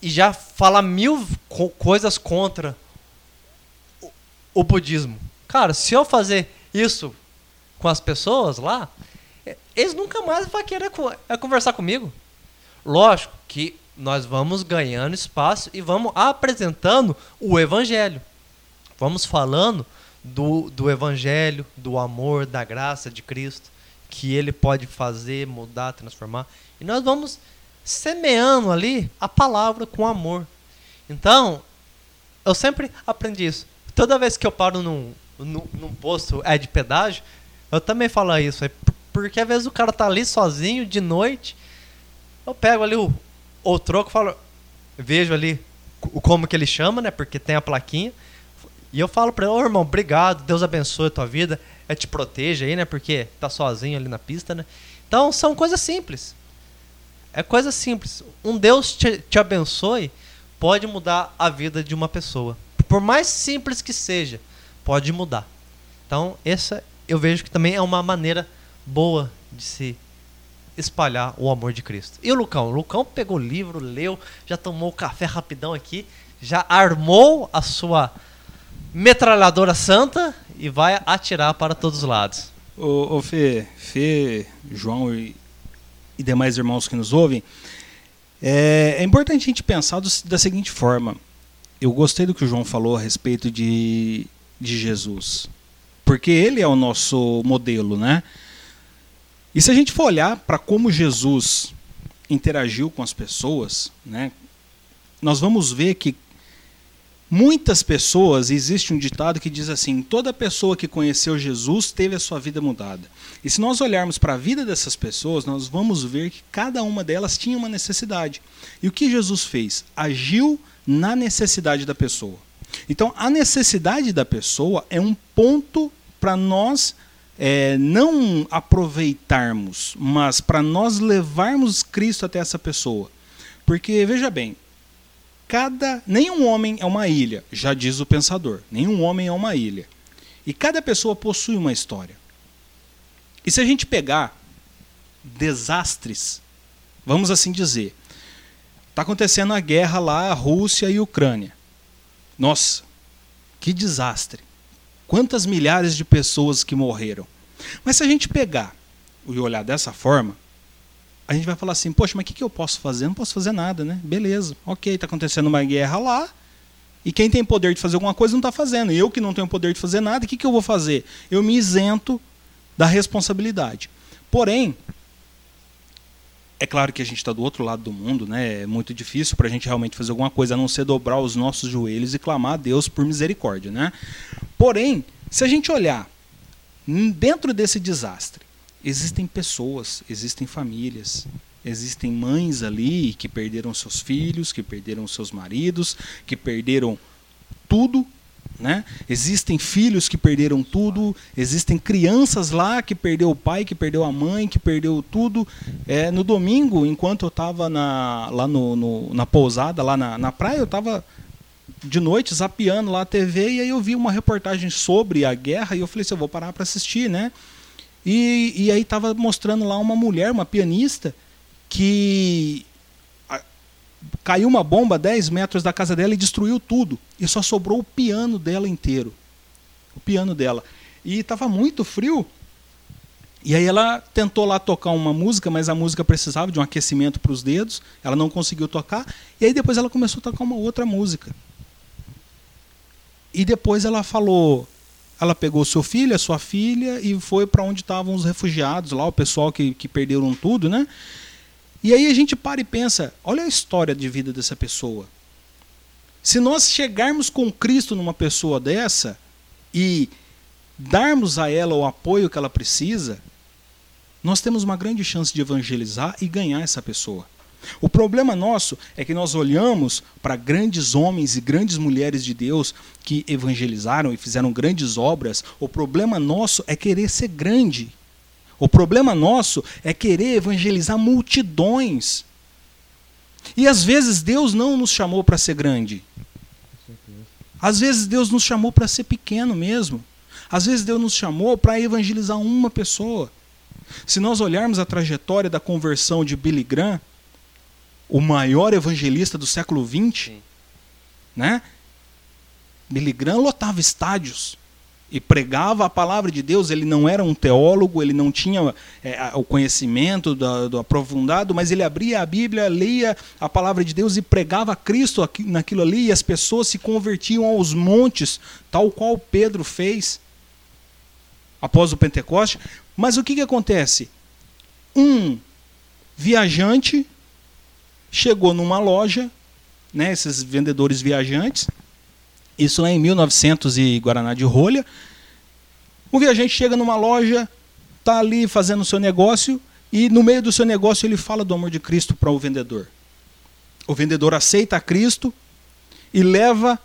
e já falar mil co- coisas contra o, o budismo. Cara, se eu fazer isso com as pessoas lá, eles nunca mais vão querer co- eh, conversar comigo. Lógico que nós vamos ganhando espaço e vamos apresentando o evangelho. Vamos falando do, do evangelho, do amor, da graça de Cristo, que ele pode fazer, mudar, transformar. E nós vamos semeando ali a palavra com amor. Então, eu sempre aprendi isso. Toda vez que eu paro num, num, num posto é de pedágio, eu também falo isso. é por- Porque às vezes o cara tá ali sozinho de noite, eu pego ali o, o troco falo, vejo ali como que ele chama, né? Porque tem a plaquinha. E eu falo pra ele, ô irmão, obrigado, Deus abençoe a tua vida, é te proteja aí, né? Porque tá sozinho ali na pista, né? Então são coisas simples. É coisa simples. Um Deus te, te abençoe pode mudar a vida de uma pessoa. Por mais simples que seja, pode mudar. Então, essa eu vejo que também é uma maneira boa de se espalhar o amor de Cristo. E o Lucão? O Lucão pegou o livro, leu, já tomou o café rapidão aqui, já armou a sua metralhadora santa e vai atirar para todos os lados. Ô, ô Fê, Fê, João e, e demais irmãos que nos ouvem, é, é importante a gente pensar do- da seguinte forma. Eu gostei do que o João falou a respeito de, de Jesus. Porque ele é o nosso modelo, né? E se a gente for olhar para como Jesus interagiu com as pessoas, né? Nós vamos ver que muitas pessoas, existe um ditado que diz assim: toda pessoa que conheceu Jesus teve a sua vida mudada. E se nós olharmos para a vida dessas pessoas, nós vamos ver que cada uma delas tinha uma necessidade. E o que Jesus fez? Agiu na necessidade da pessoa. Então, a necessidade da pessoa é um ponto para nós é, não aproveitarmos, mas para nós levarmos Cristo até essa pessoa. Porque, veja bem, cada nenhum homem é uma ilha, já diz o pensador. Nenhum homem é uma ilha. E cada pessoa possui uma história. E se a gente pegar desastres, vamos assim dizer, está acontecendo a guerra lá, a Rússia e a Ucrânia. Nossa, que desastre. Quantas milhares de pessoas que morreram. Mas se a gente pegar e olhar dessa forma, a gente vai falar assim, poxa, mas o que, que eu posso fazer? Não posso fazer nada, né? Beleza, ok, está acontecendo uma guerra lá, e quem tem poder de fazer alguma coisa não está fazendo. Eu que não tenho poder de fazer nada, o que, que eu vou fazer? Eu me isento da responsabilidade. Porém, é claro que a gente está do outro lado do mundo, né? É muito difícil para a gente realmente fazer alguma coisa a não ser dobrar os nossos joelhos e clamar a Deus por misericórdia, né? Porém, se a gente olhar dentro desse desastre, existem pessoas, existem famílias, existem mães ali que perderam seus filhos, que perderam seus maridos, que perderam tudo né? Existem filhos que perderam tudo, existem crianças lá que perdeu o pai, que perdeu a mãe, que perdeu tudo. É, no domingo, enquanto eu estava lá no, no, na pousada, lá na, na praia, eu estava de noite zapeando lá a TV e aí eu vi uma reportagem sobre a guerra e eu falei assim, eu vou parar para assistir, né? E, e aí estava mostrando lá uma mulher, uma pianista, que caiu uma bomba a 10 metros da casa dela e destruiu tudo. E só sobrou o piano dela inteiro. O piano dela. E estava muito frio. E aí ela tentou lá tocar uma música, mas a música precisava de um aquecimento para os dedos. Ela não conseguiu tocar. E aí depois ela começou a tocar uma outra música. E depois ela falou, ela pegou seu filho, a sua filha e foi para onde estavam os refugiados lá, o pessoal que, que perderam tudo, né? E aí a gente para e pensa: olha a história de vida dessa pessoa. Se nós chegarmos com Cristo numa pessoa dessa e darmos a ela o apoio que ela precisa, nós temos uma grande chance de evangelizar e ganhar essa pessoa. O problema nosso é que nós olhamos para grandes homens e grandes mulheres de Deus que evangelizaram e fizeram grandes obras. O problema nosso é querer ser grande o problema nosso é querer evangelizar multidões. E às vezes Deus não nos chamou para ser grande. Às vezes Deus nos chamou para ser pequeno mesmo. Às vezes Deus nos chamou para evangelizar uma pessoa. Se nós olharmos a trajetória da conversão de Billy Graham, o maior evangelista do século XX, né? Billy Graham lotava estádios e pregava a palavra de Deus. Ele não era um teólogo, ele não tinha é, o conhecimento do, do, aprofundado, mas ele abria a Bíblia, lia a palavra de Deus e pregava Cristo aqui, naquilo ali, e as pessoas se convertiam aos montes, tal qual Pedro fez após o Pentecoste. Mas o que, que acontece? Um viajante chegou numa loja, né, esses vendedores viajantes, isso lá em 1900 e Guaraná de rolha. O viajante chega numa loja, está ali fazendo o seu negócio e no meio do seu negócio ele fala do amor de Cristo para o vendedor. O vendedor aceita Cristo e leva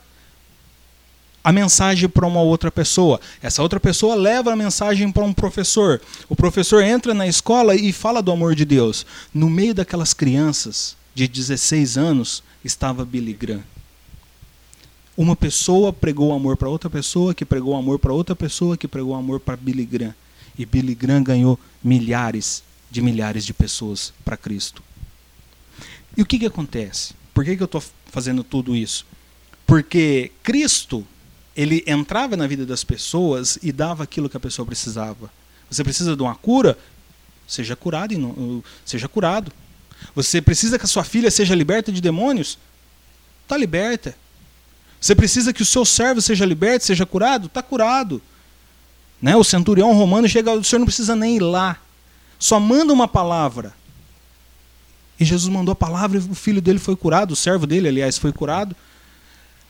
a mensagem para uma outra pessoa. Essa outra pessoa leva a mensagem para um professor. O professor entra na escola e fala do amor de Deus. No meio daquelas crianças de 16 anos estava Billy Graham. Uma pessoa pregou amor para outra pessoa, que pregou amor para outra pessoa, que pregou amor para Billy Graham. E Billy Graham ganhou milhares de milhares de pessoas para Cristo. E o que, que acontece? Por que, que eu estou fazendo tudo isso? Porque Cristo, ele entrava na vida das pessoas e dava aquilo que a pessoa precisava. Você precisa de uma cura? Seja curado, seja curado. Você precisa que a sua filha seja liberta de demônios? Está liberta. Você precisa que o seu servo seja liberto, seja curado? Está curado. Né? O centurião romano chega, o senhor não precisa nem ir lá. Só manda uma palavra. E Jesus mandou a palavra e o filho dele foi curado, o servo dele, aliás, foi curado.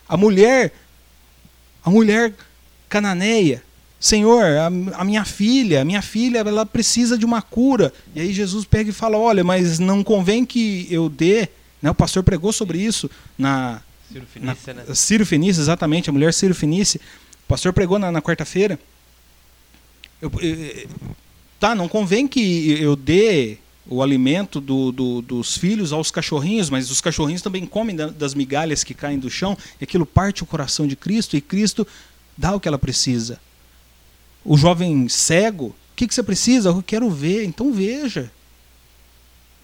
A mulher, a mulher cananeia, Senhor, a, a, minha filha, a minha filha, ela precisa de uma cura. E aí Jesus pega e fala: Olha, mas não convém que eu dê. Né? O pastor pregou sobre isso na, Ciro Fenícia, né? Ciro Fenícia, exatamente, a mulher Ciro Fenícia. O pastor pregou na, na quarta-feira. Tá, não convém que eu dê o alimento do- do- dos filhos aos cachorrinhos, mas os cachorrinhos também comem da- das migalhas que caem do chão, e aquilo parte o coração de Cristo, e Cristo dá o que ela precisa. O jovem cego, o que, que você precisa? Eu quero ver, então veja.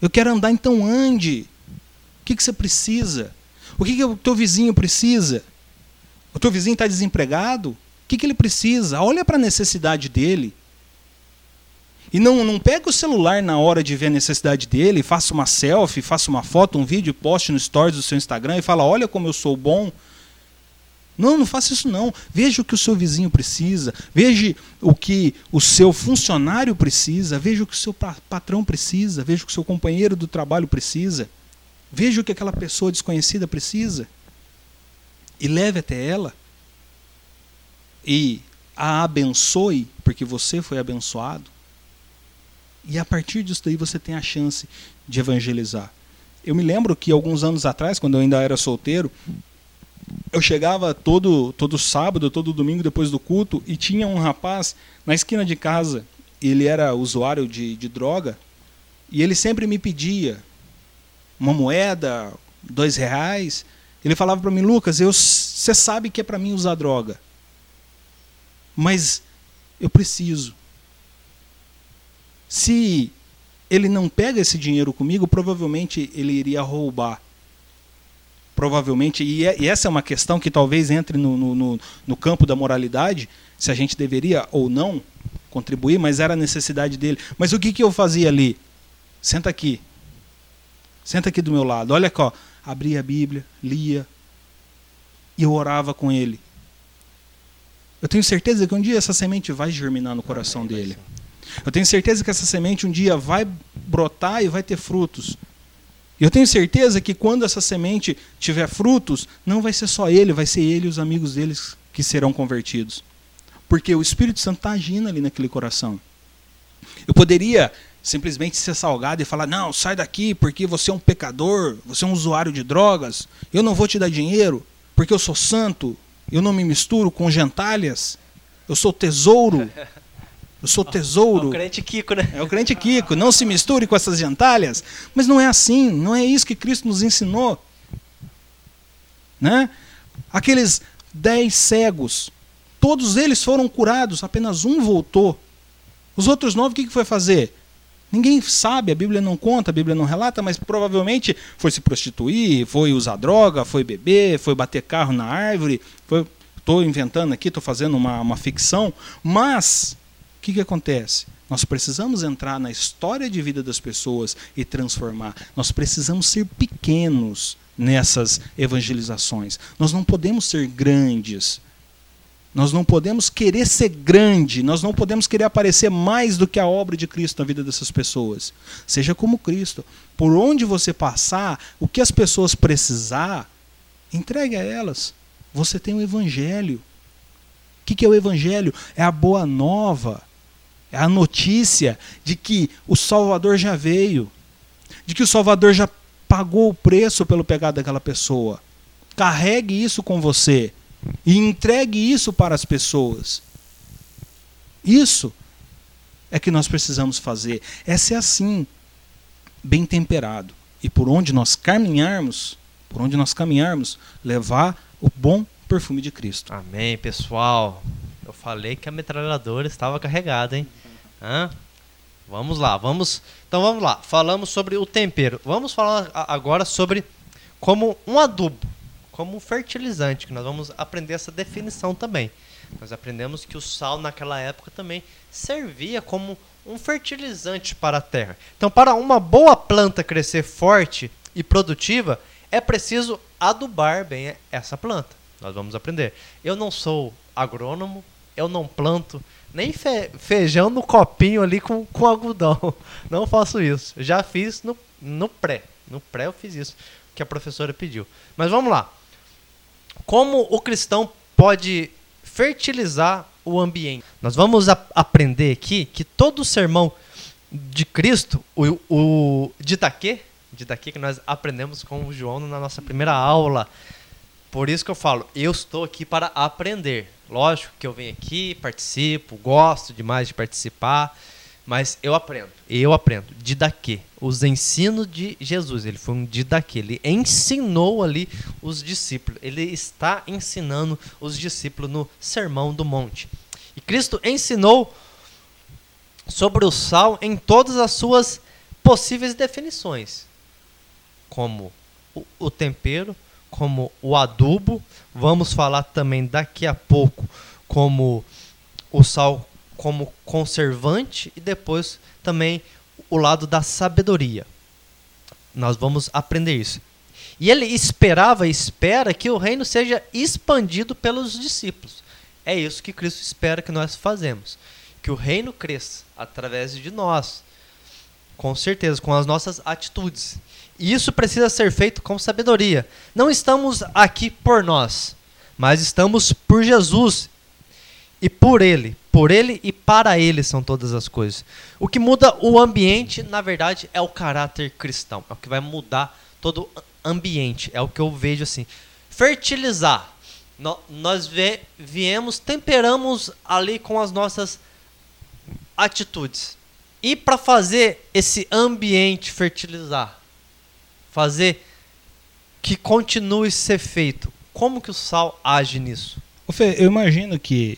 Eu quero andar, então ande. O que, que você precisa? O que, que o teu vizinho precisa? O teu vizinho está desempregado? O que, que ele precisa? Olha para a necessidade dele. E não, não pega o celular na hora de ver a necessidade dele, faça uma selfie, faça uma foto, um vídeo, poste no stories do seu Instagram e fala: olha como eu sou bom. Não, não faça isso não. Veja o que o seu vizinho precisa, veja o que o seu funcionário precisa, veja o que o seu pa- patrão precisa, veja o que o seu companheiro do trabalho precisa, veja o que aquela pessoa desconhecida precisa e leve até ela e a abençoe, porque você foi abençoado. E a partir disso daí você tem a chance de evangelizar. Eu me lembro que alguns anos atrás, quando eu ainda era solteiro, eu chegava todo, todo sábado, todo domingo depois do culto e tinha um rapaz na esquina de casa. Ele era usuário de, de droga e ele sempre me pedia uma moeda, dois reais. Ele falava para mim, Lucas, você sabe que é para mim usar droga, mas eu preciso. Se ele não pega esse dinheiro comigo, provavelmente ele iria roubar. Provavelmente, e, é- e essa é uma questão que talvez entre no, no, no, campo da moralidade, se a gente deveria ou não contribuir, mas era a necessidade dele. Mas o que, que eu fazia ali? Senta aqui. Senta aqui do meu lado. Olha aqui, ó. Abria a Bíblia, lia, e eu orava com ele. Eu tenho certeza que um dia essa semente vai germinar no coração dele. Eu tenho certeza que essa semente um dia vai brotar e vai ter frutos. Eu tenho certeza que quando essa semente tiver frutos, não vai ser só ele, vai ser ele e os amigos deles que serão convertidos. Porque o Espírito Santo está agindo ali naquele coração. Eu poderia simplesmente ser salgado e falar: não, sai daqui porque você é um pecador, você é um usuário de drogas, eu não vou te dar dinheiro porque eu sou santo, eu não me misturo com gentalhas, eu sou tesouro, eu sou tesouro. O crente Kiko, né? É o crente Kiko, não se misture com essas gentalhas. Mas não é assim, não é isso que Cristo nos ensinou. Né? Aqueles dez cegos, todos eles foram curados, apenas um voltou. Os outros nove, o que que foi fazer? Ninguém sabe, a Bíblia não conta, a Bíblia não relata, mas provavelmente foi se prostituir, foi usar droga, foi beber, foi bater carro na árvore. Estou inventando aqui, estou fazendo uma, uma ficção, mas o que, que acontece? Nós precisamos entrar na história de vida das pessoas e transformar. Nós precisamos ser pequenos nessas evangelizações. Nós não podemos ser grandes. Nós não podemos querer ser grande. Nós não podemos querer aparecer mais do que a obra de Cristo na vida dessas pessoas. Seja como Cristo. Por onde você passar, o que as pessoas precisar, entregue a elas. Você tem o Evangelho. O que que é o Evangelho? É a boa nova. É a notícia de que o Salvador já veio, de que o Salvador já pagou o preço pelo pecado daquela pessoa. Carregue isso com você e entregue isso para as pessoas. Isso é que nós precisamos fazer. É ser assim, bem temperado. E por onde nós caminharmos, por onde nós caminharmos, levar o bom perfume de Cristo. Amém, pessoal. Falei que a metralhadora estava carregada, hein? Hã? Vamos lá, vamos. Então vamos lá. Falamos sobre o tempero. Vamos falar agora sobre como um adubo, como um fertilizante, que nós vamos aprender essa definição também. Nós aprendemos que o sal naquela época também servia como um fertilizante para a terra. Então, para uma boa planta crescer forte e produtiva, é preciso adubar bem essa planta. Nós vamos aprender. Eu não sou agrônomo, eu não planto nem fe- feijão no copinho ali com, com algodão. Não faço isso. Já fiz no, no pré. No pré eu fiz isso, que a professora pediu. Mas vamos lá. Como o cristão pode fertilizar o ambiente? Nós vamos aprender aqui que todo sermão de Cristo, o, o de Itaquê, de Itaquê que nós aprendemos com o João na nossa primeira aula. Por isso que eu falo, eu estou aqui para aprender. Lógico que eu venho aqui, participo, gosto demais de participar, mas eu aprendo. Eu aprendo. Didaquê. Os ensinos de Jesus. Ele foi um didaquê. Ele ensinou ali os discípulos. Ele está ensinando os discípulos no Sermão do Monte. E Cristo ensinou sobre o sal em todas as suas possíveis definições, como o, o tempero, como o adubo. Vamos falar também daqui a pouco como o sal como conservante e depois também o lado da sabedoria. Nós vamos aprender isso. E ele esperava e espera que o reino seja expandido pelos discípulos. É isso que Cristo espera que nós fazemos. Que o reino cresça através de nós. Com certeza, com as nossas atitudes. E isso precisa ser feito com sabedoria. Não estamos aqui por nós, mas estamos por Jesus e por Ele. Por Ele e para Ele são todas as coisas. O que muda o ambiente, na verdade, é o caráter cristão. É o que vai mudar todo o ambiente. É o que eu vejo assim. Fertilizar. nós viemos, temperamos ali com as nossas atitudes. E para fazer esse ambiente fertilizar, fazer que continue a ser feito. Como que o sal age nisso? Fê, eu imagino que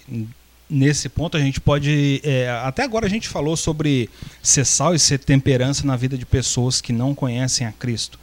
nesse ponto a gente pode. É, até agora a gente falou sobre ser sal e ser temperança na vida de pessoas que não conhecem a Cristo.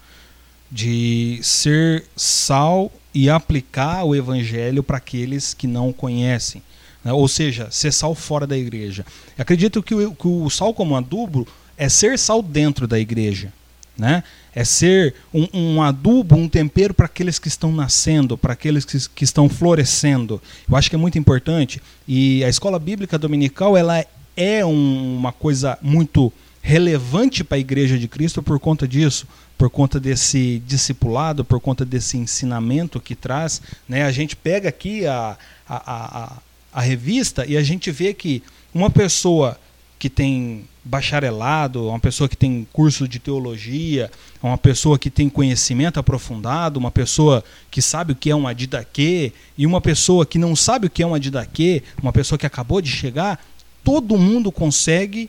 De ser sal e aplicar o evangelho para aqueles que não conhecem. Né? Ou seja, ser sal fora da igreja. Eu acredito que o, que o sal como adubo é ser sal dentro da igreja. Né? É ser um, um adubo, um tempero para aqueles que estão nascendo, para aqueles que, que, estão florescendo. Eu acho que é muito importante. E a escola bíblica dominical ela é um, uma coisa muito relevante para a igreja de Cristo por conta disso, por conta desse discipulado, por conta desse ensinamento que traz. Né? A gente pega aqui a, a, a, a revista e a gente vê que uma pessoa que tem bacharelado, uma pessoa que tem curso de teologia, uma pessoa que tem conhecimento aprofundado, uma pessoa que sabe o que é uma didaquê, e uma pessoa que não sabe o que é uma didaquê, uma pessoa que acabou de chegar, todo mundo consegue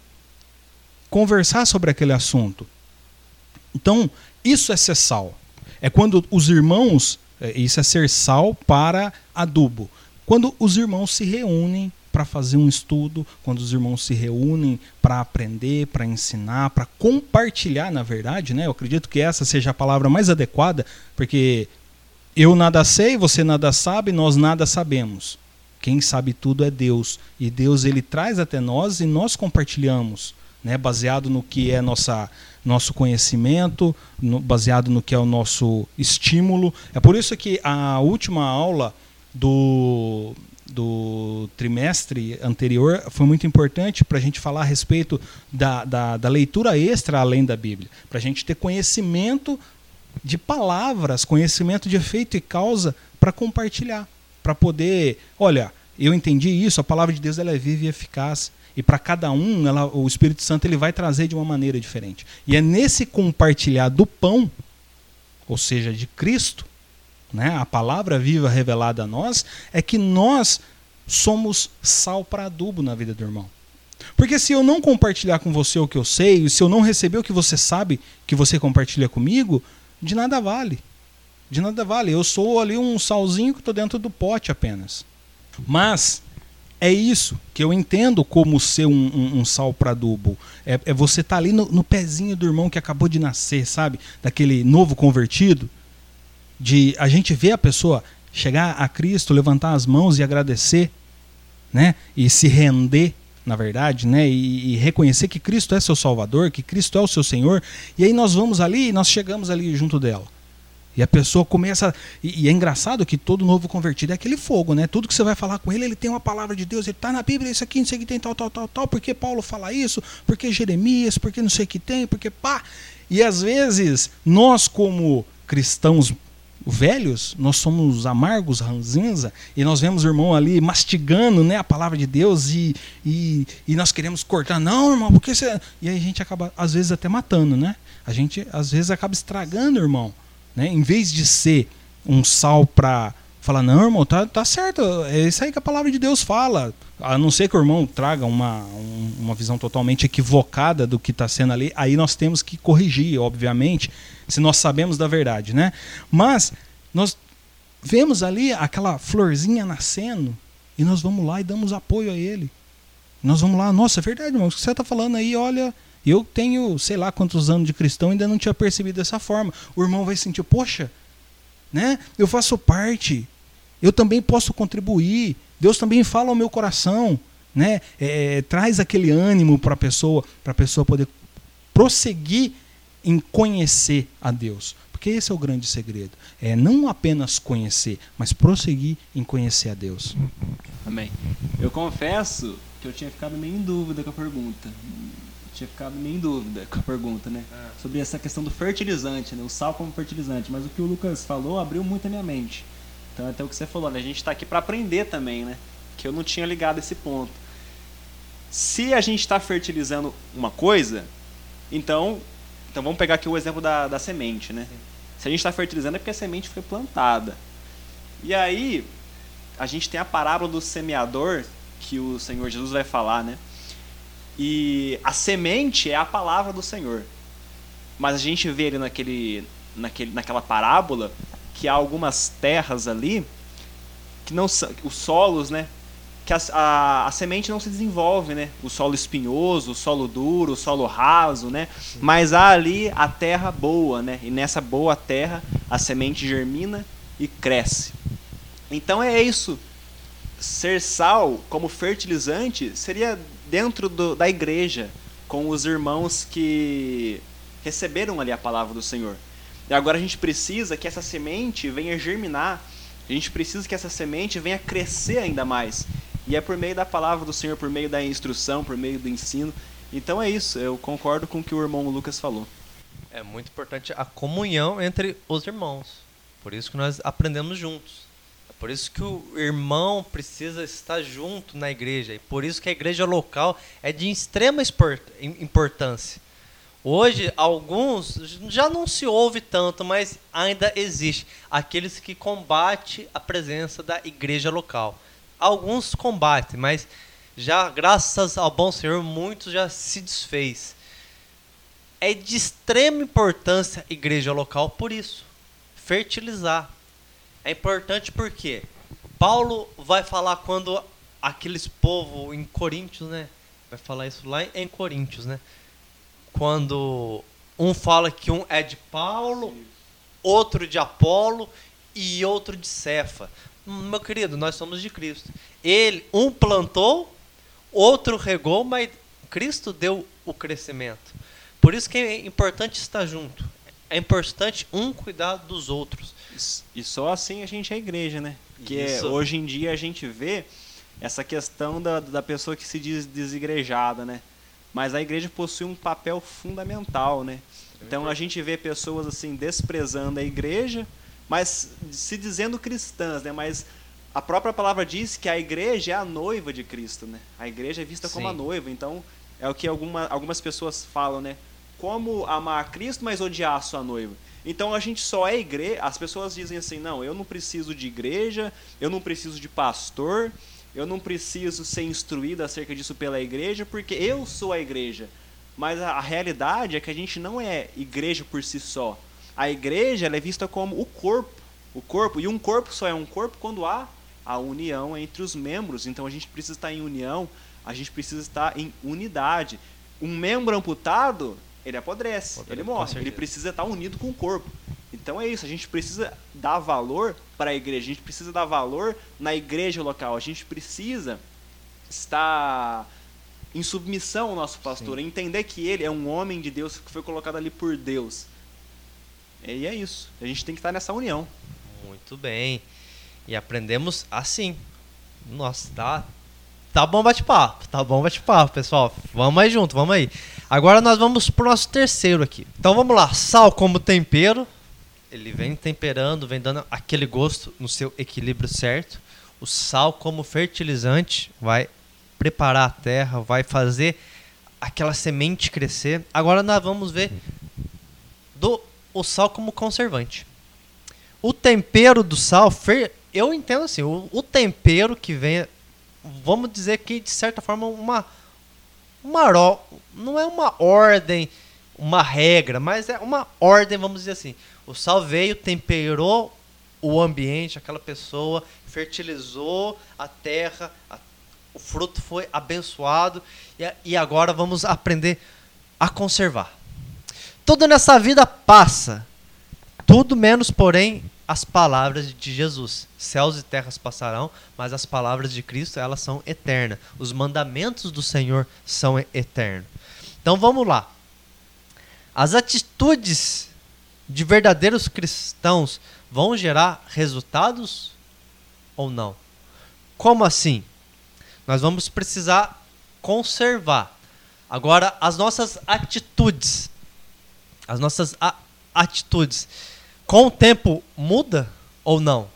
conversar sobre aquele assunto. Então, isso é ser sal. É quando os irmãos, é, isso é ser sal para adubo. Quando os irmãos se reúnem para fazer um estudo, quando os irmãos se reúnem para aprender, para ensinar, para compartilhar, na verdade, né? Eu acredito que essa seja a palavra mais adequada, porque eu nada sei, você nada sabe, nós nada sabemos. Quem sabe tudo é Deus, e Deus ele traz até nós e nós compartilhamos, né? Baseado no que é nossa nosso conhecimento, no, baseado no que é o nosso estímulo. É por isso que a última aula do do trimestre anterior foi muito importante para a gente falar a respeito da, da, da leitura extra além da Bíblia, para a gente ter conhecimento de palavras, conhecimento de efeito e causa para compartilhar, para poder, olha, eu entendi isso, a palavra de Deus ela é viva e eficaz e para cada um ela, o Espírito Santo ele vai trazer de uma maneira diferente. E é nesse compartilhar do pão, ou seja, de Cristo, né, a palavra viva revelada a nós, é que nós somos sal para adubo na vida do irmão. Porque se eu não compartilhar com você o que eu sei, se eu não receber o que você sabe que você compartilha comigo, de nada vale. De nada vale. Eu sou ali um salzinho que estou dentro do pote apenas. Mas é isso que eu entendo como ser um, um, um sal para adubo. É, é você tá ali no, no pezinho do irmão que acabou de nascer, sabe? Daquele novo convertido de a gente ver a pessoa chegar a Cristo, levantar as mãos e agradecer, né? E se render, na verdade, né? E, e, reconhecer que Cristo é seu Salvador, que Cristo é o seu Senhor. E aí nós vamos ali e nós chegamos ali junto dela. E a pessoa começa. E, e, é engraçado que todo novo convertido é aquele fogo, né? Tudo que você vai falar com ele, ele tem uma palavra de Deus, ele está na Bíblia, isso aqui, não sei o que tem, tal, tal, tal, tal. Porque Paulo fala isso? Porque Jeremias? Porque não sei o que tem? Porque pá. E às vezes, nós, como cristãos velhos, nós somos amargos, ranzinza, e nós vemos o irmão ali mastigando né, a palavra de Deus e, e, e nós queremos cortar. Não, irmão, porque você. E aí a gente acaba, às vezes, até matando, né? A gente, às vezes, acaba estragando, irmão. Né? Em vez de ser um sal para falar, não, irmão, tá, tá certo, é isso aí que a palavra de Deus fala. A não ser que o irmão traga uma, um- uma visão totalmente equivocada do que está sendo ali, aí nós temos que corrigir, obviamente, se nós sabemos da verdade, né? Mas nós vemos ali aquela florzinha nascendo e nós vamos lá e damos apoio a ele. Nós vamos lá, nossa, é verdade, irmão, o que você está falando aí, olha, eu tenho, sei lá quantos anos de cristão, ainda não tinha percebido dessa forma. O irmão vai sentir, poxa, né? Eu faço parte. Eu também posso contribuir. Deus também fala ao meu coração, né? É, traz aquele ânimo para a pessoa, para a pessoa poder prosseguir em conhecer a Deus. Porque esse é o grande segredo. É não apenas conhecer, mas prosseguir em conhecer a Deus. Amém. Eu confesso que eu tinha ficado meio em dúvida com a pergunta. Tinha ficado meio em dúvida com a pergunta, né? Sobre essa questão do fertilizante, né? O sal como fertilizante. Mas o que o Lucas falou abriu muito a minha mente. Então, até o que você falou, né? A gente está aqui para aprender também, né? Que eu não tinha ligado esse ponto. Se a gente está fertilizando uma coisa, então, então vamos pegar aqui o exemplo da, da semente, né? Se a gente está fertilizando é porque a semente foi plantada. E aí, a gente tem a parábola do semeador que o Senhor Jesus vai falar, né? E a semente é a palavra do Senhor. Mas a gente vê ali naquele, naquele, naquela parábola que há algumas terras ali que não são os solos, né? Que a, a, a semente não se desenvolve, né? O solo espinhoso, o solo duro, o solo raso, né? Mas há ali a terra boa, né? E nessa boa terra a semente germina e cresce. Então é isso. Ser sal como fertilizante seria dentro do, da igreja, com os irmãos que receberam ali a palavra do Senhor. E agora a gente precisa que essa semente venha germinar, a gente precisa que essa semente venha crescer ainda mais. E é por meio da palavra do Senhor, por meio da instrução, por meio do ensino. Então é isso, eu concordo com o que o irmão Lucas falou. É muito importante a comunhão entre os irmãos. Por isso que nós aprendemos juntos. É por isso que o irmão precisa estar junto na igreja. E por isso que a igreja local é de extrema importância. Hoje, alguns já não se ouve tanto, mas ainda existe aqueles que combatem a presença da igreja local. Alguns combatem, mas já graças ao bom Senhor, muitos já se desfez. É de extrema importância a igreja local por isso. Fertilizar. É importante porque Paulo vai falar quando aqueles povo em Coríntios, né? Vai falar isso lá em Coríntios, né? Quando um fala que um é de Paulo, outro de Apolo e outro de Cefa. Meu querido, nós somos de Cristo. Ele, um plantou, outro regou, mas Cristo deu o crescimento. Por isso que é importante estar junto. É importante um cuidar dos outros. E só assim a gente é igreja, né? Que é, hoje em dia a gente vê essa questão da, da pessoa que se diz desigrejada, né? Mas a igreja possui um papel fundamental, né? Então a gente vê pessoas assim desprezando a igreja, mas se dizendo cristãs, né? Mas a própria palavra diz que a igreja é a noiva de Cristo, né? A igreja é vista como a Sim. noiva, então é o que alguma, algumas pessoas falam, né? Como amar a Cristo, mas odiar a sua noiva. Então a gente só é igreja. As pessoas dizem assim: não, eu não preciso de igreja, eu não preciso de pastor, eu não preciso ser instruído acerca disso pela igreja, porque eu sou a igreja. Mas a, a realidade é que a gente não é igreja por si só. A igreja ela é vista como o corpo. O corpo. E um corpo só é um corpo quando há a união entre os membros. Então a gente precisa estar em união, a gente precisa estar em unidade. Um membro amputado, ele apodrece, ele morre. Ele precisa estar unido com o corpo. Então é isso, a gente precisa dar valor para a igreja, a gente precisa dar valor na igreja local, a gente precisa estar em submissão ao nosso pastor, entender que ele é um homem de Deus que foi colocado ali por Deus. E é isso, a gente tem que estar nessa união. Muito bem. E aprendemos assim. Nossa, tá, tá bom bate-papo. Tá bom bate-papo, pessoal. Vamos aí junto, vamos aí. Agora nós vamos pro nosso terceiro aqui. Então vamos lá. Sal como tempero. Ele vem temperando, vem dando aquele gosto no seu equilíbrio certo. O sal como fertilizante vai preparar a terra, vai fazer aquela semente crescer. Agora nós vamos ver do o sal como conservante. O tempero do sal eu entendo assim, o, o tempero que vem, vamos dizer que de certa forma uma uma não é uma ordem, uma regra, mas é uma ordem, vamos dizer assim. O sal veio, temperou o ambiente, aquela pessoa, fertilizou a terra, a- o fruto foi abençoado e, e agora vamos aprender a conservar. Tudo nessa vida passa, tudo menos, porém, as palavras de Jesus. Céus e terras passarão, mas as palavras de Cristo, elas são eternas. Os mandamentos do Senhor são eternos. Então vamos lá. As atitudes de verdadeiros cristãos vão gerar resultados ou não? Como assim? Nós vamos precisar conservar. Agora, as nossas atitudes. As nossas a- atitudes. Com o tempo muda ou não?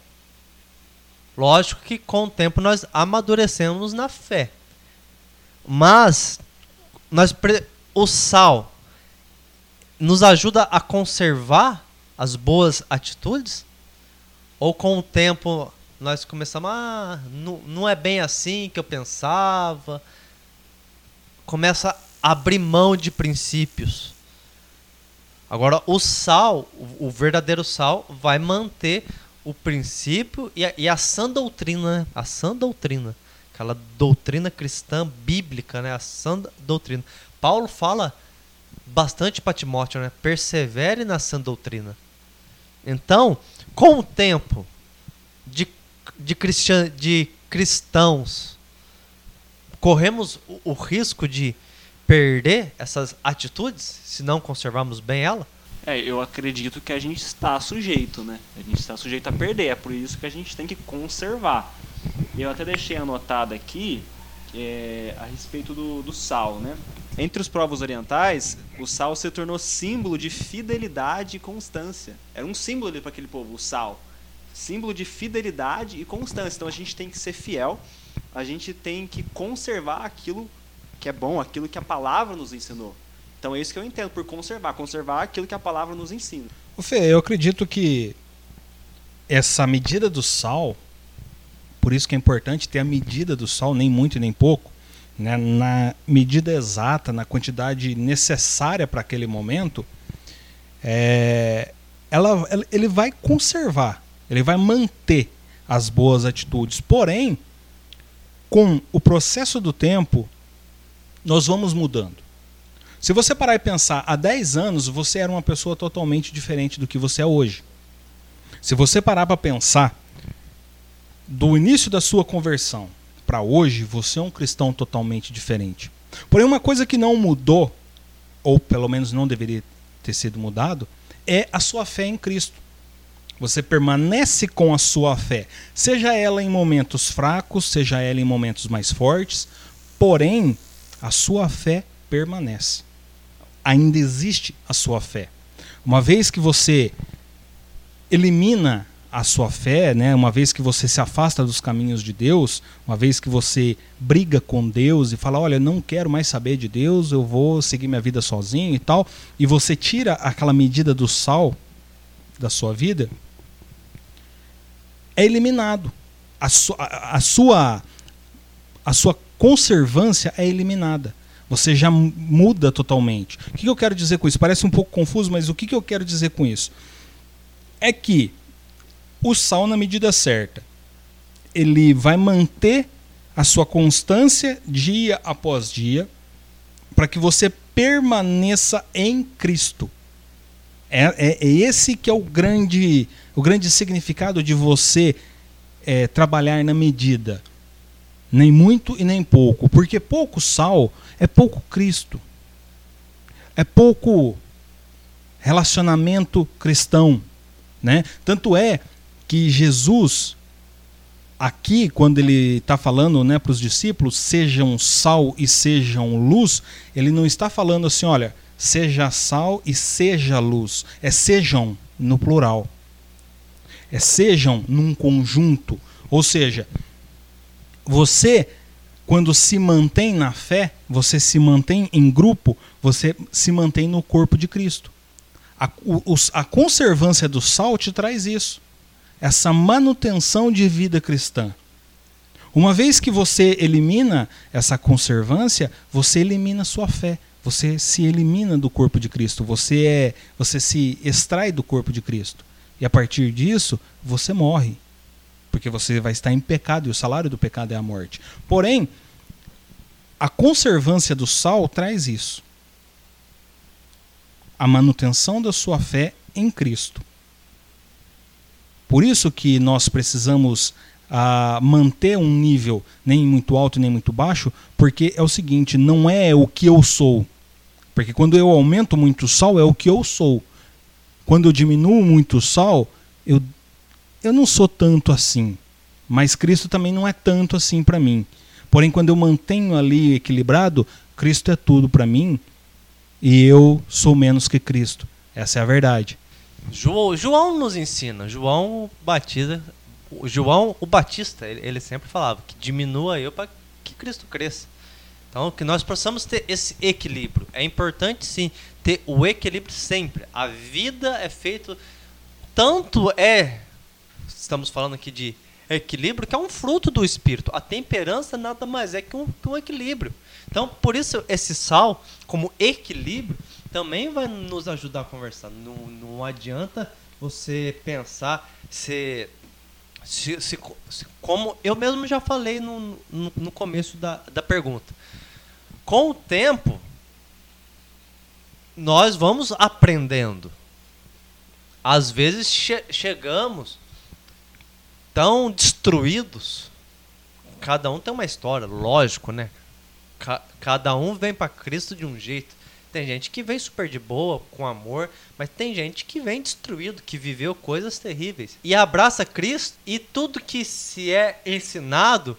Lógico que com o tempo nós amadurecemos na fé. Mas nós o sal nos ajuda a conservar as boas atitudes? Ou com o tempo nós começamos, ah, não, não é bem assim que eu pensava. Começa a abrir mão de princípios. Agora, o sal, o, verdadeiro sal, vai manter o princípio e a, e a sã doutrina, né? A sã doutrina. Aquela doutrina cristã bíblica, né? A sã doutrina. Paulo fala bastante para Timóteo, né? Persevere na sã doutrina. Então, com o tempo de, de, cristian, de cristãos, corremos o, o risco de perder essas atitudes se não conservarmos bem ela? É, eu acredito que a gente está sujeito, né? A gente está sujeito a perder, é por isso que a gente tem que conservar. Eu até deixei anotado aqui é, a respeito do, do sal, né? Entre os povos orientais, o sal se tornou símbolo de fidelidade e constância. Era um símbolo para aquele povo, o sal. Símbolo de fidelidade e constância. Então a gente tem que ser fiel, a gente tem que conservar aquilo que é bom, aquilo que a palavra nos ensinou. Então é isso que eu entendo por conservar, conservar aquilo que a palavra nos ensina. Ô Fê, eu acredito que essa medida do sal, por isso que é importante ter a medida do sal, nem muito nem pouco, né, na medida exata, na quantidade necessária para aquele momento, é, ela- ele vai conservar, ele vai manter as boas atitudes. Porém, com o processo do tempo, nós vamos mudando. Se você parar e pensar, há 10 anos você era uma pessoa totalmente diferente do que você é hoje. Se você parar para pensar, do início da sua conversão para hoje, você é um cristão totalmente diferente. Porém, uma coisa que não mudou, ou pelo menos não deveria ter sido mudado, é a sua fé em Cristo. Você permanece com a sua fé, seja ela em momentos fracos, seja ela em momentos mais fortes, porém, a sua fé permanece. Ainda existe a sua fé. Uma vez que você elimina a sua fé, né? uma vez que você se afasta dos caminhos de Deus, uma vez que você briga com Deus e fala, olha, não quero mais saber de Deus, eu vou seguir minha vida sozinho e tal, e você tira aquela medida do sal da sua vida, é eliminado. A, su a, a sua a sua conservância é eliminada. Você já mu- muda totalmente. O que eu quero dizer com isso? Parece um pouco confuso, mas o que que eu quero dizer com isso? É que o sal, na medida certa, ele vai manter a sua constância dia após dia, para que você permaneça em Cristo. É, é- é esse que é o grande, o grande significado de você é, trabalhar na medida. Nem muito e nem pouco. Porque pouco sal é pouco Cristo. É pouco relacionamento cristão. Né? Tanto é que Jesus, aqui, quando ele está falando né, para os discípulos, sejam sal e sejam luz, ele não está falando assim, olha, seja sal e seja luz. É sejam no plural. É sejam num conjunto. Ou seja, você, quando se mantém na fé, você se mantém em grupo, você se mantém no corpo de Cristo. A, o- a conservância do sal te traz isso. essa manutenção de vida cristã. Uma vez que você elimina essa conservância, você elimina sua fé. Você se elimina do corpo de Cristo. Você é, você se extrai do corpo de Cristo. E a partir disso, você morre. Porque você vai estar em pecado e o salário do pecado é a morte. Porém, a conservância do sal traz isso. A manutenção da sua fé em Cristo. Por isso que nós precisamos ah, manter um nível nem muito alto nem muito baixo, porque é o seguinte, não é o que eu sou. Porque quando eu aumento muito o sal, é o que eu sou. Quando eu diminuo muito o sal, eu, eu não sou tanto assim. Mas Cristo também não é tanto assim para mim. Porém, quando eu mantenho ali equilibrado, Cristo é tudo para mim e eu sou menos que Cristo. Essa é a verdade. João, João nos ensina. João Batista, João o Batista, ele, ele sempre falava que diminua eu para que Cristo cresça. Então, que nós possamos ter esse equilíbrio. É importante sim ter o equilíbrio sempre. A vida é feito tanto é estamos falando aqui de equilíbrio, que é um fruto do espírito. A temperança nada mais é que um, que um equilíbrio. Então, por isso, esse sal, como equilíbrio, também vai nos ajudar a conversar. Não, não adianta você pensar se, se, se, se, como eu mesmo já falei no, no, no começo da, da pergunta. Com o tempo, nós vamos aprendendo. Às vezes che chegamos tão destruídos. Cada um tem uma história, lógico, né? Ca cada um vem para Cristo de um jeito. Tem gente que vem super de boa, com amor, mas tem gente que vem destruído, que viveu coisas terríveis. E abraça Cristo e tudo que se é ensinado,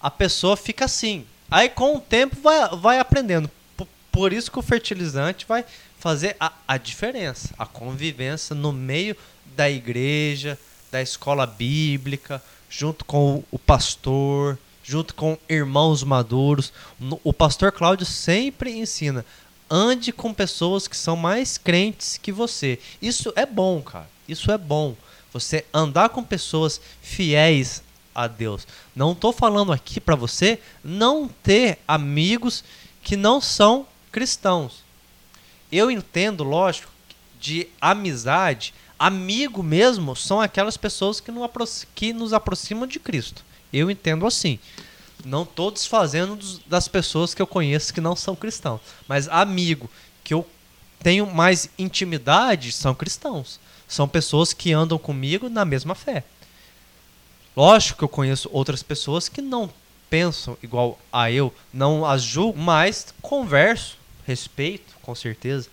a pessoa fica assim. Aí com o tempo vai, vai aprendendo. Por, por isso que o fertilizante vai fazer a, a diferença, a convivência no meio da igreja, da escola bíblica, junto com o pastor, junto com irmãos maduros. O pastor Cláudio sempre ensina: ande com pessoas que são mais crentes que você. Isso é bom, cara. Isso é bom. Você andar com pessoas fiéis a Deus. Não estou falando aqui para você não ter amigos que não são cristãos. Eu entendo, lógico, de amizade Amigo mesmo são aquelas pessoas que, que nos aproximam de Cristo. Eu entendo assim. Não estou desfazendo das pessoas que eu conheço que não são cristãos. Mas amigo que eu tenho mais intimidade são cristãos. São pessoas que andam comigo na mesma fé. Lógico que eu conheço outras pessoas que não pensam igual a eu, não as julgo, mas converso, respeito, com certeza.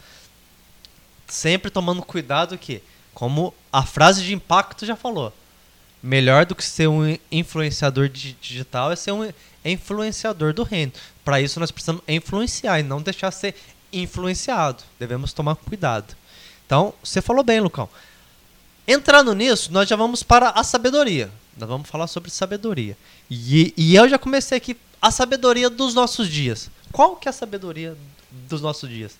Sempre tomando cuidado que como a frase de impacto já falou. Melhor do que ser um influenciador digital é ser um influenciador do reino. Para isso nós precisamos influenciar e não deixar ser influenciado. Devemos tomar cuidado. Então, você falou bem, Lucão. Entrando nisso, nós já vamos para a sabedoria. Nós vamos falar sobre sabedoria. E, e eu já comecei aqui a sabedoria dos nossos dias. Qual que é a sabedoria dos nossos dias?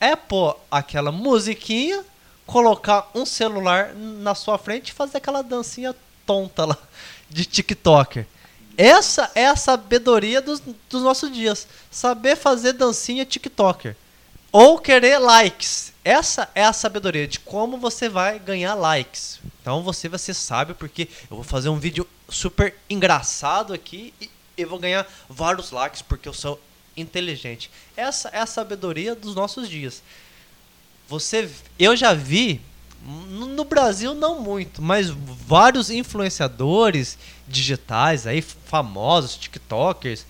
É pôr aquela musiquinha colocar um celular na sua frente e fazer aquela dancinha tonta lá de TikToker. Essa é a sabedoria dos, dos nossos dias. Saber fazer dancinha TikToker. Ou querer likes. Essa é a sabedoria de como você vai ganhar likes. Então você vai ser sábio porque eu vou fazer um vídeo super engraçado aqui e eu vou ganhar vários likes porque eu sou inteligente. Essa é a sabedoria dos nossos dias. Você, eu já vi no Brasil não muito, mas vários influenciadores digitais aí famosos, TikTokers,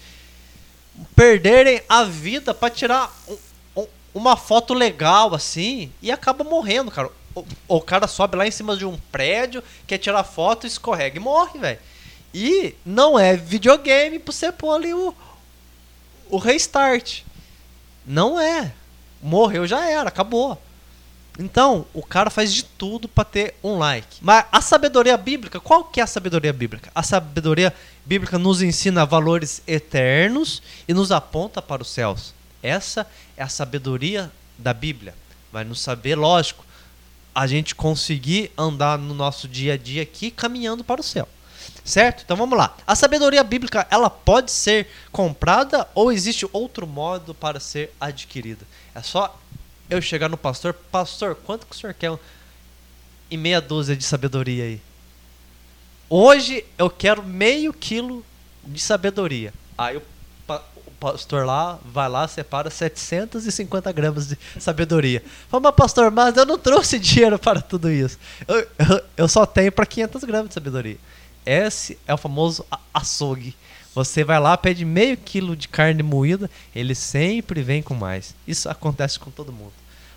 perderem a vida para tirar um, um, uma foto legal assim e acaba morrendo, cara. O, o, cara sobe lá em cima de um prédio, quer tirar foto, escorrega e morre, velho. E não é videogame pra você pôr ali o, o restart. Não é. Morreu já era, acabou. Então, o cara faz de tudo para ter um like. Mas a sabedoria bíblica, qual que é a sabedoria bíblica? A sabedoria bíblica nos ensina valores eternos e nos aponta para os céus. Essa é a sabedoria da Bíblia. Vai nos saber, lógico, a gente conseguir andar no nosso dia a dia aqui caminhando para o céu. Certo? Então vamos lá. A sabedoria bíblica, ela pode ser comprada ou existe outro modo para ser adquirida? É só eu chegar no pastor, pastor, quanto que o senhor quer em meia dúzia de sabedoria aí? Hoje eu quero meio quilo de sabedoria. Aí o, pa o pastor lá vai lá, separa 750 gramas de sabedoria. Fala, mas pastor, mas eu não trouxe dinheiro para tudo isso. Eu, eu, eu só tenho para 500 gramas de sabedoria. Esse é o famoso açougue. Você vai lá, pede meio quilo de carne moída, ele sempre vem com mais. Isso acontece com todo mundo.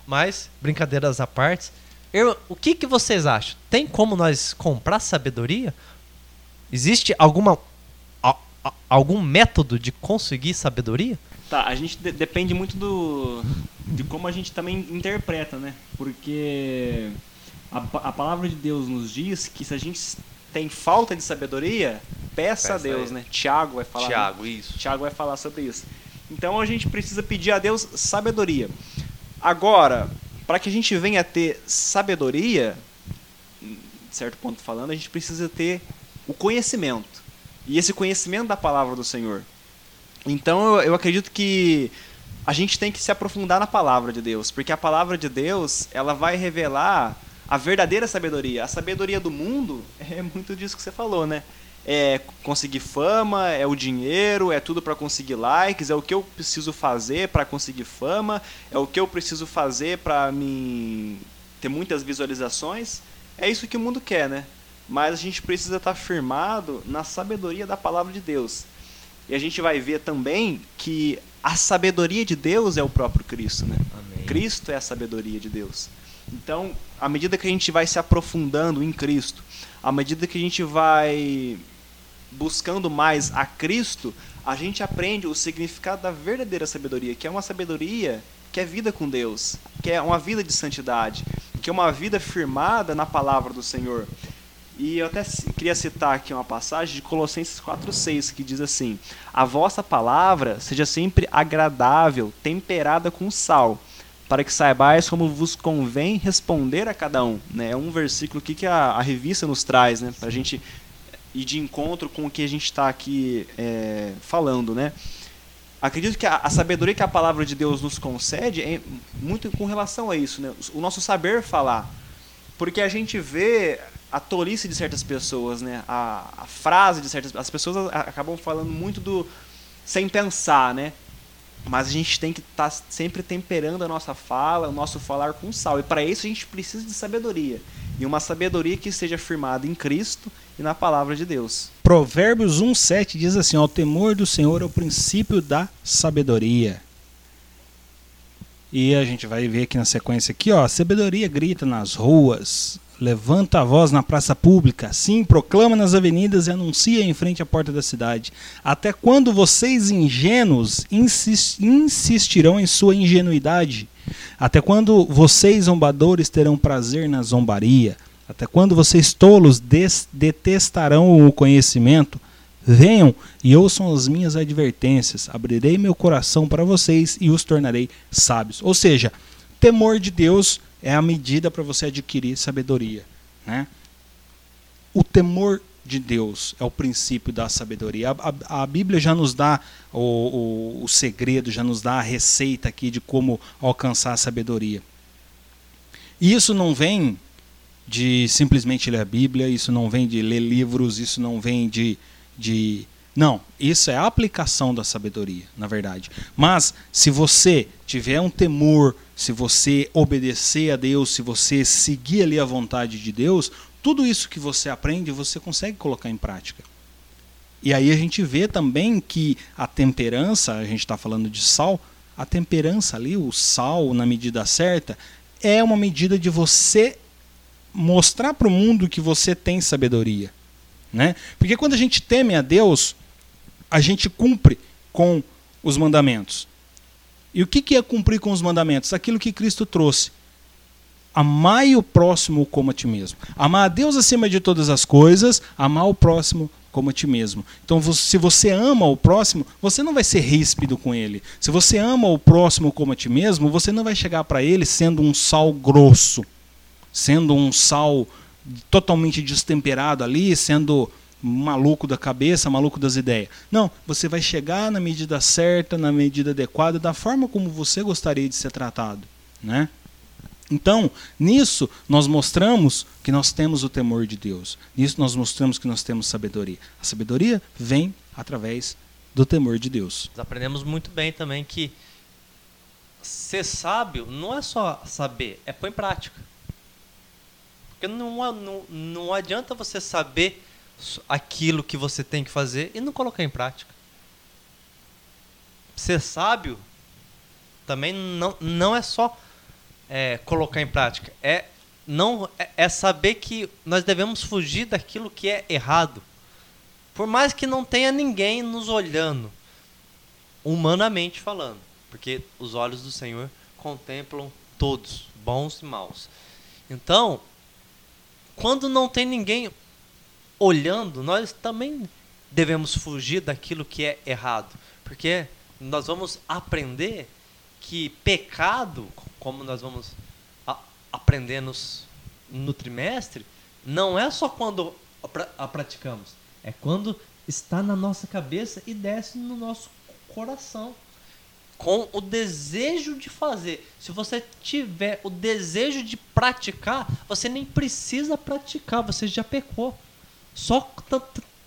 Mas, brincadeiras à parte, eu, o que, que vocês acham? Tem como nós comprar sabedoria? Existe alguma a, a, algum método de conseguir sabedoria? Tá, a gente de depende muito do de como a gente também interpreta, né? Porque a, a palavra de Deus nos diz que se a gente tem falta de sabedoria, peça, peça a Deus, né? Tiago vai falar. Tiago, né? isso. Tiago vai falar sobre isso. Então a gente precisa pedir a Deus sabedoria. Agora, para que a gente venha a ter sabedoria, de certo ponto falando, a gente precisa ter o conhecimento. E esse conhecimento da palavra do Senhor. Então eu, eu acredito que a gente tem que se aprofundar na palavra de Deus, porque a palavra de Deus, ela vai revelar a verdadeira sabedoria. A sabedoria do mundo é muito disso que você falou, né? É conseguir fama, é o dinheiro, é tudo para conseguir likes, é o que eu preciso fazer para conseguir fama, é o que eu preciso fazer para me ter muitas visualizações. É isso que o mundo quer, né? Mas a gente precisa estar tá firmado na sabedoria da palavra de Deus. E a gente vai ver também que a sabedoria de Deus é o próprio Cristo, né? Amém. Cristo é a sabedoria de Deus. Então, à medida que a gente vai se aprofundando em Cristo, à medida que a gente vai buscando mais a Cristo, a gente aprende o significado da verdadeira sabedoria, que é uma sabedoria que é vida com Deus, que é uma vida de santidade, que é uma vida firmada na palavra do Senhor. E eu até queria citar aqui uma passagem de Colossenses 4,6 que diz assim: A vossa palavra seja sempre agradável, temperada com sal para que saibais como vos convém responder a cada um. Né? É um versículo que a, a revista nos traz, né? para a gente ir de encontro com o que a gente está aqui é, falando. Né? Acredito que a, a, sabedoria que a palavra de Deus nos concede é muito com relação a isso, né? o nosso saber falar. Porque a gente vê a tolice de certas pessoas, né? a, a frase de certas as pessoas acabam falando muito do sem pensar, né? Mas a gente tem que estar tá sempre temperando a nossa fala, o nosso falar com sal. E para isso a gente precisa de sabedoria. E uma sabedoria que seja firmada em Cristo e na palavra de Deus. Provérbios 1,7 diz assim: O temor do Senhor é o princípio da sabedoria. E a gente vai ver aqui na sequência aqui, ó, sabedoria grita nas ruas, Levanta a voz na praça pública, sim, proclama nas avenidas e anuncia em frente à porta da cidade. Até quando vocês ingênuos insistirão em sua ingenuidade? Até quando vocês zombadores terão prazer na zombaria? Até quando vocês tolos detestarão o conhecimento? Venham e ouçam as minhas advertências. Abrirei meu coração para vocês e os tornarei sábios. Ou seja, temor de Deus é a medida para você adquirir sabedoria. Né? O temor de Deus é o princípio da sabedoria. A, a, a Bíblia já nos dá o, o, o, segredo, já nos dá a receita aqui de como alcançar a sabedoria. E isso não vem de simplesmente ler a Bíblia, isso não vem de ler livros, isso não vem de, de não, isso é a aplicação da sabedoria, na verdade. Mas se você tiver um temor, se você obedecer a Deus, se você seguir ali a vontade de Deus, tudo isso que você aprende, você consegue colocar em prática. E aí a gente vê também que a temperança, a gente está falando de sal, a temperança ali, o sal na medida certa, é uma medida de você mostrar para o mundo que você tem sabedoria. Né? Porque quando a gente teme a Deus, a gente cumpre com os mandamentos. E o que é cumprir com os mandamentos? Aquilo que Cristo trouxe. Amai o próximo como a ti mesmo. Amar a Deus acima de todas as coisas, amar o próximo como a ti mesmo. Então, se você ama o próximo, você não vai ser ríspido com ele. Se você ama o próximo como a ti mesmo, você não vai chegar para ele sendo um sal grosso. sendo um sal totalmente destemperado ali, sendo maluco da cabeça, maluco das ideias. Não, você vai chegar na medida certa, na medida adequada, da forma como você gostaria de ser tratado, né? Então, nisso nós mostramos que nós temos o temor de Deus. Nisso nós mostramos que nós temos sabedoria. A sabedoria vem através do temor de Deus. Aprendemos muito bem também que ser sábio não é só saber, é pôr em prática. Porque não, não, não adianta você saber aquilo que você tem que fazer e não colocar em prática. Ser sábio também não, não é só é, colocar em prática, é não é, é saber que nós devemos fugir daquilo que é errado. Por mais que não tenha ninguém nos olhando, humanamente falando, porque os olhos do Senhor contemplam todos, bons e maus. Então, quando não tem ninguém olhando, nós também devemos fugir daquilo que é errado, porque nós vamos aprender que pecado, como nós vamos aprender nos, no trimestre, não é só quando a praticamos, é quando está na nossa cabeça e desce no nosso coração. Com o desejo de fazer. Se você tiver o desejo de praticar, você nem precisa praticar, você já pecou. Só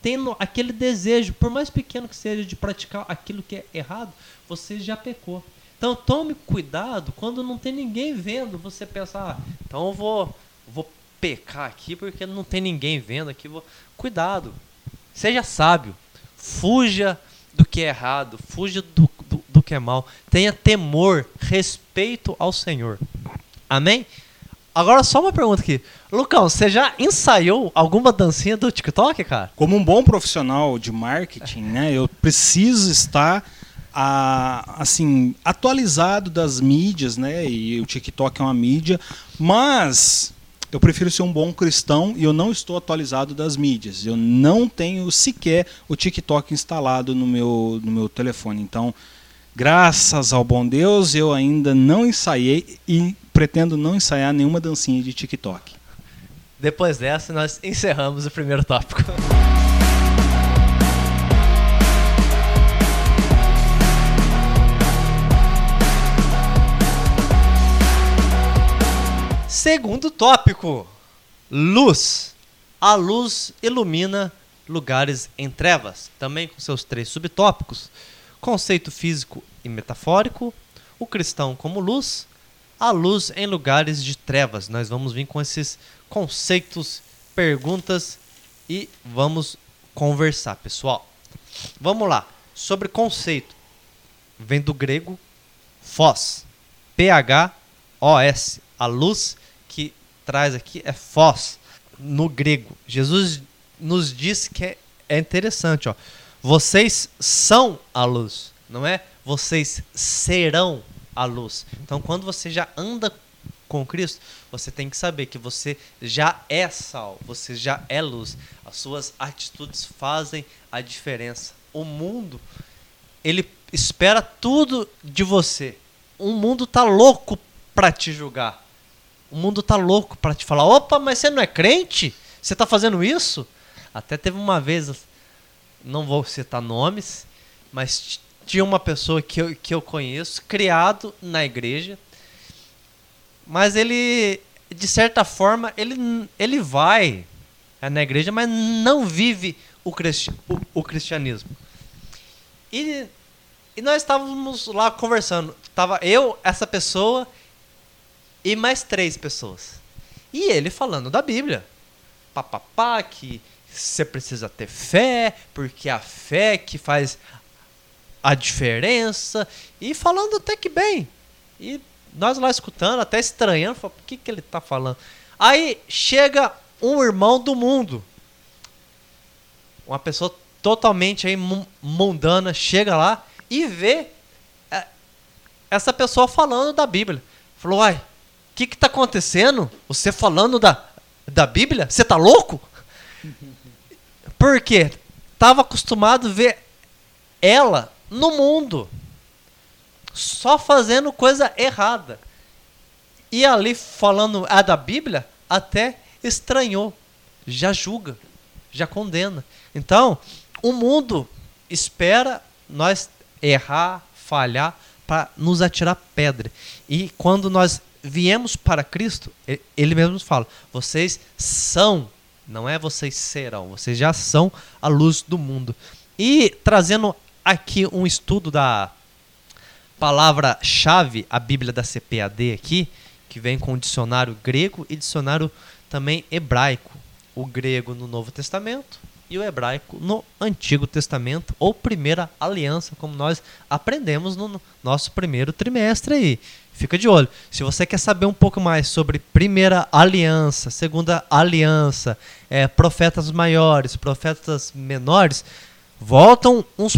tendo aquele desejo, por mais pequeno que seja, de praticar aquilo que é errado, você já pecou. Então tome cuidado quando não tem ninguém vendo, você pensar, ah, então eu vou, vou pecar aqui porque não tem ninguém vendo aqui. Vou... Cuidado, seja sábio, fuja do que é errado, fuja do, do, do que é mal, tenha temor, respeito ao Senhor. Amém? Agora só uma pergunta aqui. Lucão, você já ensaiou alguma dancinha do TikTok, cara? Como um bom profissional de marketing, né, eu preciso estar a, assim atualizado das mídias, né? E o TikTok é uma mídia, mas eu prefiro ser um bom cristão e eu não estou atualizado das mídias. Eu não tenho sequer o TikTok instalado no meu, no meu telefone. Então, graças ao bom Deus, eu ainda não ensaiei e pretendo não ensaiar nenhuma dancinha de TikTok. Depois dessa, nós encerramos o primeiro tópico. Segundo tópico: luz. A luz ilumina lugares em trevas, também com seus três subtópicos: conceito físico e metafórico, o cristão como luz a luz em lugares de trevas. Nós vamos vir com esses conceitos, perguntas e vamos conversar, pessoal. Vamos lá. Sobre conceito. Vem do grego phos. P-H-O-S. A luz que traz aqui é phos no grego. Jesus nos diz que é, interessante, ó. Vocês são a luz, não é? Vocês serão a luz. Então, quando você já anda com Cristo, você tem que saber que você já é sal, você já é luz. As suas atitudes fazem a diferença. O mundo, ele espera tudo de você. O mundo tá louco para te julgar. O mundo tá louco para te falar: "Opa, mas você não é crente? Você tá fazendo isso?" Até teve uma vez, não vou citar nomes, mas tinha uma pessoa que eu, que eu conheço, criado na igreja, mas ele, de certa forma, ele, ele vai na igreja, mas não vive o, cristi o, o cristianismo. E, e nós estávamos lá conversando. Tava eu, essa pessoa e mais três pessoas. E ele falando da Bíblia. Papapá, que você precisa ter fé, porque a fé que faz a diferença e falando até que bem. E nós lá escutando, até estranhando, falando, o que, que ele está falando? Aí chega um irmão do mundo, uma pessoa totalmente aí mundana, chega lá e vê é, essa pessoa falando da Bíblia. Falou, uai, o que está acontecendo? Você falando da, da Bíblia? Você tá louco? Por quê? Tava acostumado a ver ela no mundo. Só fazendo coisa errada. E ali falando a da Bíblia, até estranhou, já julga, já condena. Então, o mundo espera nós errar, falhar para nos atirar pedra. E quando nós viemos para Cristo, ele mesmo fala: vocês são, não é vocês serão, vocês já são a luz do mundo. E trazendo aqui um estudo da palavra-chave, a Bíblia da CPAD aqui, que vem com o dicionário grego e dicionário também hebraico. O grego no Novo Testamento e o hebraico no Antigo Testamento, ou Primeira Aliança, como nós aprendemos no nosso primeiro trimestre aí. Fica de olho. Se você quer saber um pouco mais sobre Primeira Aliança, Segunda Aliança, é, profetas maiores, profetas menores, voltam uns,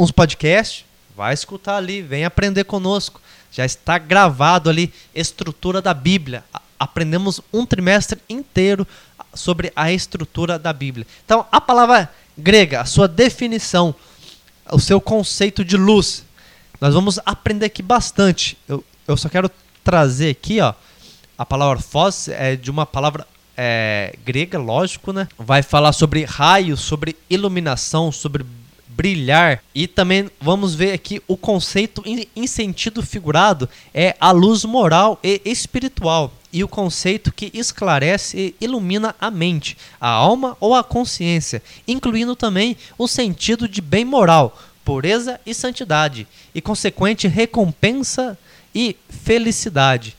uns podcasts, vai escutar ali, vem aprender conosco. Já está gravado ali estrutura da Bíblia. Aprendemos um trimestre inteiro sobre a estrutura da Bíblia. Então, a palavra grega, a sua definição, o seu conceito de luz, nós vamos aprender aqui bastante. Eu, eu só quero trazer aqui, ó, a palavra fós é de uma palavra é, grega, lógico, né? Vai falar sobre raio, sobre iluminação, sobre brilhar. E também vamos ver aqui o conceito em, em sentido figurado é a luz moral e espiritual. E o conceito que esclarece e ilumina a mente, a alma ou a consciência, incluindo também o sentido de bem moral, pureza e santidade, e consequente recompensa e felicidade.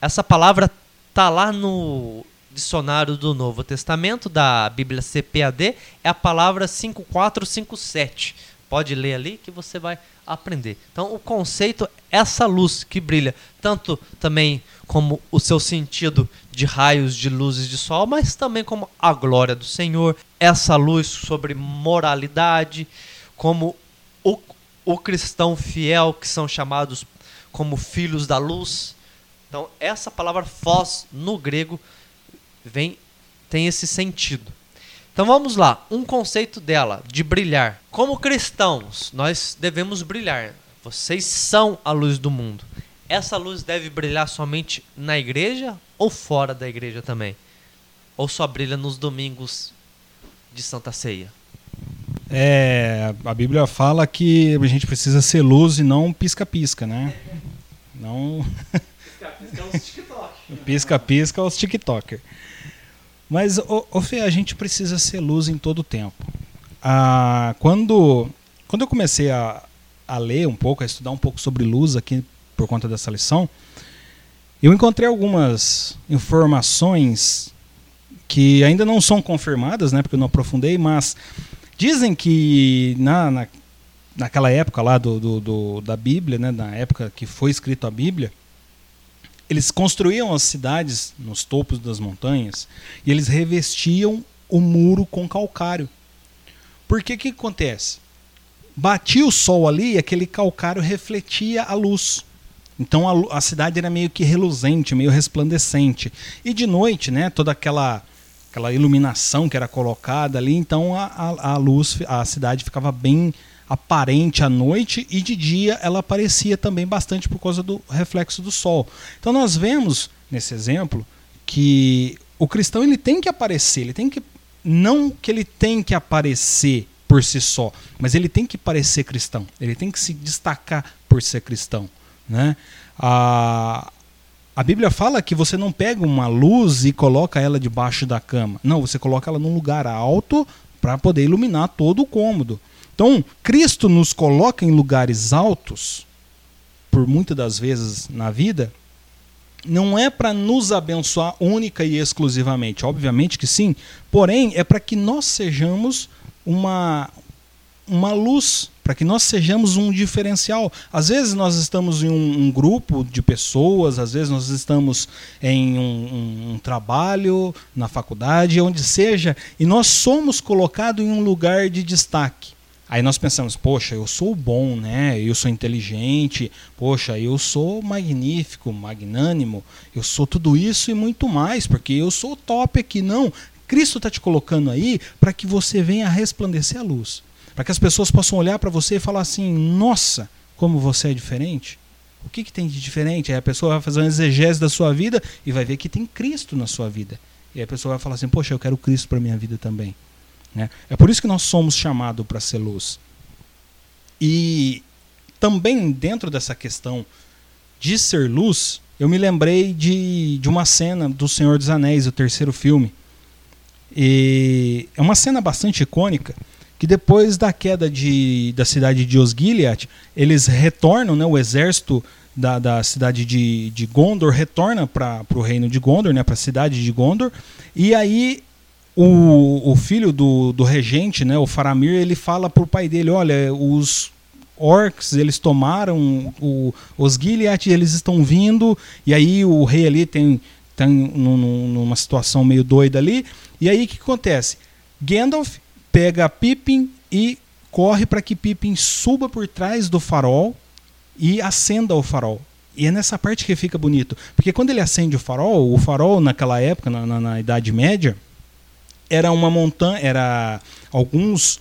Essa palavra tá lá no dicionário do Novo Testamento, da Bíblia CPAD, é a palavra 5457. Pode ler ali que você vai aprender. Então, o conceito é essa luz que brilha, tanto também como o seu sentido de raios de luzes de sol, mas também como a glória do Senhor, essa luz sobre moralidade, como o, o cristão fiel, que são chamados como filhos da luz. Então, essa palavra fós no grego vem tem esse sentido. Então vamos lá, um conceito dela de brilhar. Como cristãos, nós devemos brilhar. Vocês são a luz do mundo. Essa luz deve brilhar somente na igreja ou fora da igreja também? Ou só brilha nos domingos de Santa Ceia? É, a Bíblia fala que a gente precisa ser luz e não pisca-pisca, né? Não. Pisca-pisca é os TikTok. Pisca-pisca é os TikToker. Mas, ô, ô Fê, a gente precisa ser luz em todo o tempo. Ah, quando, quando eu comecei a, a ler um pouco, a estudar um pouco sobre luz aqui por conta dessa lição, eu encontrei algumas informações que ainda não são confirmadas, né, porque eu não aprofundei, mas dizem que na, na, naquela época lá do, do, do, da Bíblia, né, na época que foi escrito a Bíblia, eles construíam as cidades nos topos das montanhas e eles revestiam o muro com calcário. Porque que acontece? Batia o sol ali e aquele calcário refletia a luz. Então a, a, cidade era meio que reluzente, meio resplandecente. E de noite, né, toda aquela aquela iluminação que era colocada ali, então a, a, a luz, a cidade ficava bem aparente à noite e de dia ela aparecia também bastante por causa do reflexo do sol. Então nós vemos nesse exemplo que o cristão ele tem que aparecer, ele tem que não que ele tem que aparecer por si só, mas ele tem que parecer cristão, ele tem que se destacar por ser cristão, né? A, a Bíblia fala que você não pega uma luz e coloca ela debaixo da cama. Não, você coloca ela num lugar alto para poder iluminar todo o cômodo. Então, Cristo nos coloca em lugares altos, por muitas das vezes na vida, não é para nos abençoar única e exclusivamente, obviamente que sim, porém é para que nós sejamos uma, uma luz, para que nós sejamos um diferencial. Às vezes nós estamos em um, um grupo de pessoas, às vezes nós estamos em um, um, um, trabalho, na faculdade, onde seja, e nós somos colocados em um lugar de destaque. Aí nós pensamos, poxa, eu sou bom, né? Eu sou inteligente, poxa, eu sou magnífico, magnânimo, eu sou tudo isso e muito mais, porque eu sou top aqui. Não, Cristo está te colocando aí para que você venha resplandecer a luz. Para que as pessoas possam olhar para você e falar assim: nossa, como você é diferente. O que, que tem de diferente? Aí a pessoa vai fazer uma exegese da sua vida e vai ver que tem Cristo na sua vida. E aí a pessoa vai falar assim: Poxa, eu quero Cristo para minha vida também. Né? É por isso que nós somos chamados para ser luz. E também dentro dessa questão de ser luz, eu me lembrei de, de uma cena do Senhor dos Anéis, o terceiro filme. E é uma cena bastante icônica que depois da queda de, da cidade de Osgiliath, eles retornam, né, o exército da, da cidade de, de Gondor retorna para o reino de Gondor, né, para a cidade de Gondor, e aí o, o filho do, do regente, né, o Faramir, ele fala para o pai dele, olha, os orcs, eles tomaram o, os Gilead, eles estão vindo, e aí o rei ali tem, tem numa situação meio doida ali, e aí o que acontece? Gandalf pega Pippin e corre para que Pippin suba por trás do farol e acenda o farol. E é nessa parte que fica bonito. Porque quando ele acende o farol, o farol naquela época, na, na, na Idade Média, era uma montanha, era alguns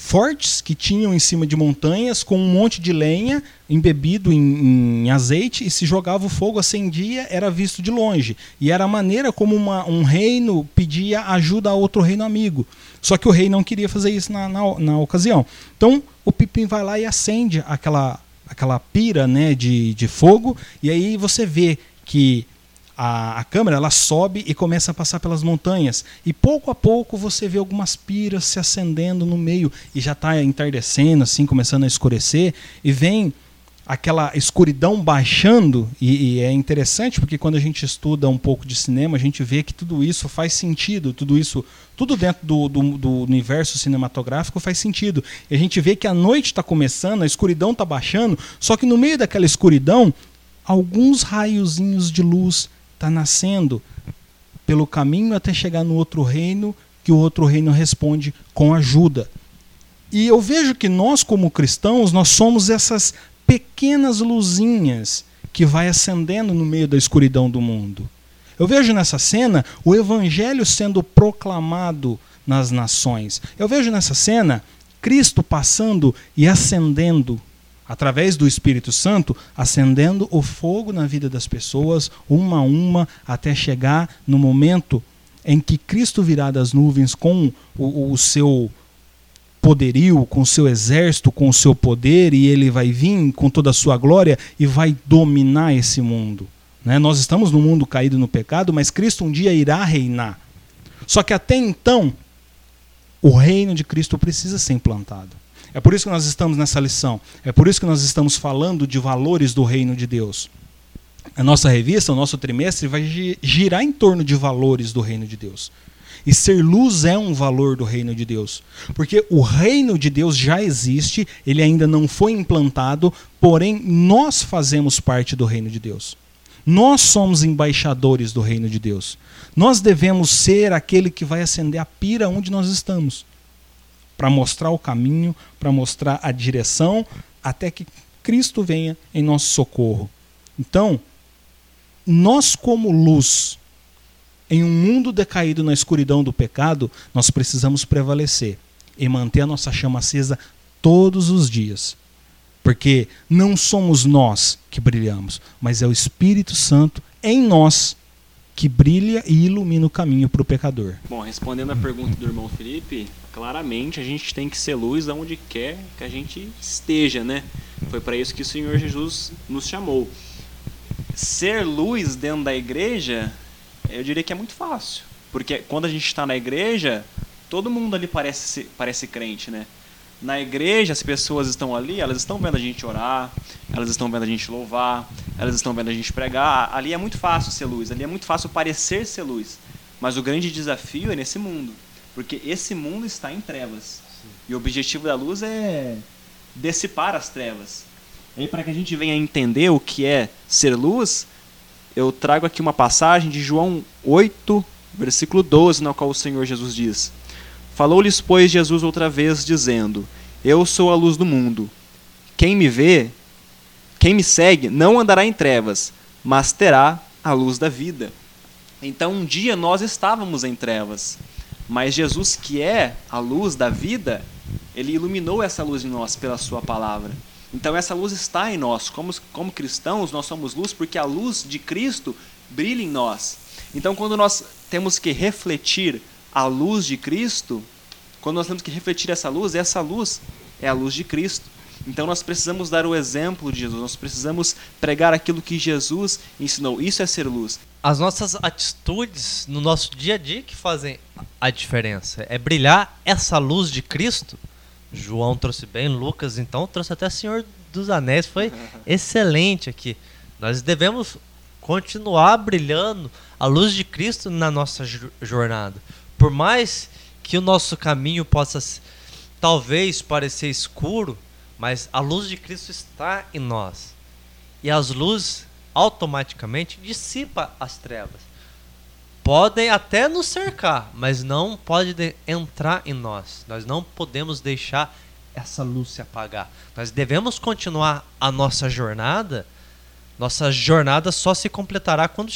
fortes que tinham em cima de montanhas com um monte de lenha embebido em, em, azeite e se jogava o fogo, acendia, era visto de longe. E era a maneira como uma, um reino pedia ajuda a outro reino amigo. Só que o rei não queria fazer isso na, na, na ocasião. Então o Pipim vai lá e acende aquela, aquela pira né, de, de fogo, e aí você vê que a, a, câmera ela sobe e começa a passar pelas montanhas. E pouco a pouco você vê algumas piras se acendendo no meio e já está entardecendo, assim, começando a escurecer. E vem aquela escuridão baixando. E, e, é interessante porque quando a gente estuda um pouco de cinema, a gente vê que tudo isso faz sentido. Tudo isso, tudo dentro do, do, do universo cinematográfico faz sentido. E a gente vê que a noite está começando, a escuridão está baixando, só que no meio daquela escuridão, alguns raiozinhos de luz está nascendo pelo caminho até chegar no outro reino, que o outro reino responde com ajuda. E eu vejo que nós, como cristãos, nós somos essas pequenas luzinhas que vai acendendo no meio da escuridão do mundo. Eu vejo nessa cena o evangelho sendo proclamado nas nações. Eu vejo nessa cena Cristo passando e acendendo através do Espírito Santo, acendendo o fogo na vida das pessoas, uma a uma, até chegar no momento em que Cristo virá das nuvens com o, o seu poderio, com o seu exército, com o seu poder, e ele vai vir com toda a sua glória e vai dominar esse mundo. Né? Nós estamos no mundo caído no pecado, mas Cristo um dia irá reinar. Só que até então, o reino de Cristo precisa ser implantado. É por isso que nós estamos nessa lição. É por isso que nós estamos falando de valores do reino de Deus. A nossa revista, o nosso trimestre, vai girar em torno de valores do reino de Deus. E ser luz é um valor do reino de Deus. Porque o reino de Deus já existe, ele ainda não foi implantado, porém nós fazemos parte do reino de Deus. Nós somos embaixadores do reino de Deus. Nós devemos ser aquele que vai acender a pira onde nós estamos para mostrar o caminho, para mostrar a direção, até que Cristo venha em nosso socorro. Então, nós, como luz, em um mundo decaído na escuridão do pecado, nós precisamos prevalecer e manter a nossa chama acesa todos os dias. Porque não somos nós que brilhamos, mas é o Espírito Santo em nós que brilha e ilumina o caminho para o pecador. Bom, respondendo a pergunta do irmão Felipe, claramente a gente tem que ser luz aonde quer que a gente esteja, né? Foi para isso que o Senhor Jesus nos chamou. Ser luz dentro da igreja, eu diria que é muito fácil, porque quando a gente está na igreja, todo mundo ali parece parece crente, né? Na igreja, as pessoas estão ali, elas estão vendo a gente orar, elas estão vendo a gente louvar, elas estão vendo a gente pregar. Ali é muito fácil ser luz, ali é muito fácil parecer ser luz. Mas o grande desafio é nesse mundo. Porque esse mundo está em trevas. Sim. E o objetivo da luz é dissipar as trevas. E para que a gente venha entender o que é ser luz, eu trago aqui uma passagem de João 8, versículo 12, na qual o Senhor Jesus diz: Falou-lhes, pois, Jesus outra vez, dizendo: Eu sou a luz do mundo. Quem me vê, quem me segue, não andará em trevas, mas terá a luz da vida. Então, um dia nós estávamos em trevas, mas Jesus, que é a luz da vida, ele iluminou essa luz em nós pela sua palavra. Então essa luz está em nós. Como, como cristãos, nós somos luz porque a luz de Cristo brilha em nós. Então quando nós temos que refletir a luz de Cristo, quando nós temos que refletir essa luz, essa luz é a luz de Cristo. Então nós precisamos dar o exemplo de Jesus, nós precisamos pregar aquilo que Jesus ensinou. Isso é ser luz. As nossas atitudes no nosso dia a dia que fazem a diferença. É brilhar essa luz de Cristo. João trouxe bem, Lucas então trouxe até Senhor dos Anéis, foi excelente aqui. Nós devemos continuar brilhando a luz de Cristo na nossa jornada. Por mais que o nosso caminho possa talvez parecer escuro, mas a luz de Cristo está em nós. E as luzes automaticamente dissipa as trevas. Podem até nos cercar, mas não pode entrar em nós. Nós não podemos deixar essa luz se apagar. Nós devemos continuar a nossa jornada. Nossa jornada só se completará quando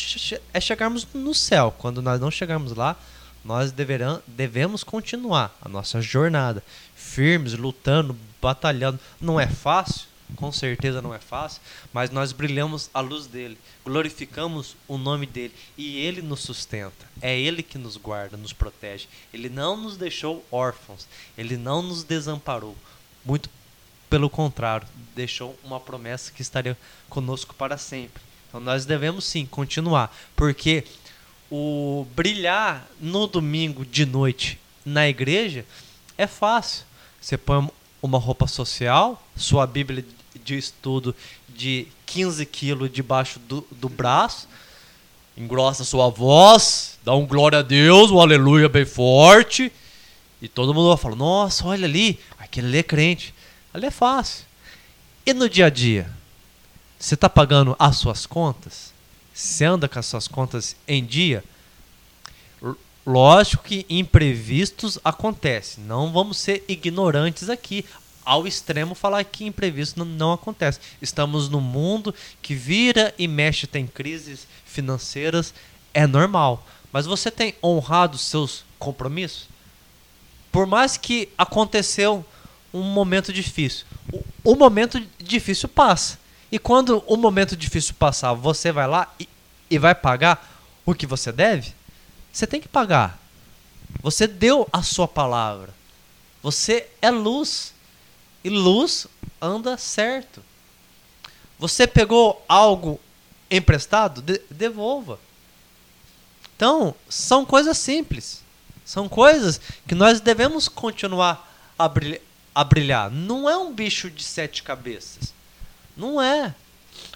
é chegarmos no céu. Quando nós não chegarmos lá, nós deverão, devemos continuar a nossa jornada, firmes, lutando, batalhando. Não é fácil, com certeza não é fácil, mas nós brilhamos a luz dele, glorificamos o nome dele e ele nos sustenta. É ele que nos guarda, nos protege. Ele não nos deixou órfãos, ele não nos desamparou. Muito pelo contrário, deixou uma promessa que estaria conosco para sempre. Então nós devemos sim continuar, porque o brilhar no domingo de noite na igreja é fácil. Você põe uma roupa social, sua Bíblia de estudo de 15 quilos debaixo do, do braço, engrossa sua voz, dá um glória a Deus, um aleluia bem forte, e todo mundo vai falar: Nossa, olha ali, aquele ali é crente. Ali é fácil. E no dia a dia? Você está pagando as suas contas? Você anda com as suas contas em dia? Lógico que imprevistos acontecem. Não vamos ser ignorantes aqui ao extremo falar que imprevisto não, não acontece. Estamos num mundo que vira e mexe, tem crises financeiras, é normal. Mas você tem honrado seus compromissos? Por mais que aconteceu um momento difícil, o, o momento difícil passa. E quando o momento difícil passar, você vai lá e, e vai pagar o que você deve? Você tem que pagar. Você deu a sua palavra. Você é luz. E luz anda certo. Você pegou algo emprestado? De devolva. Então, são coisas simples. São coisas que nós devemos continuar a brilhar. A brilhar. Não é um bicho de sete cabeças. Não é.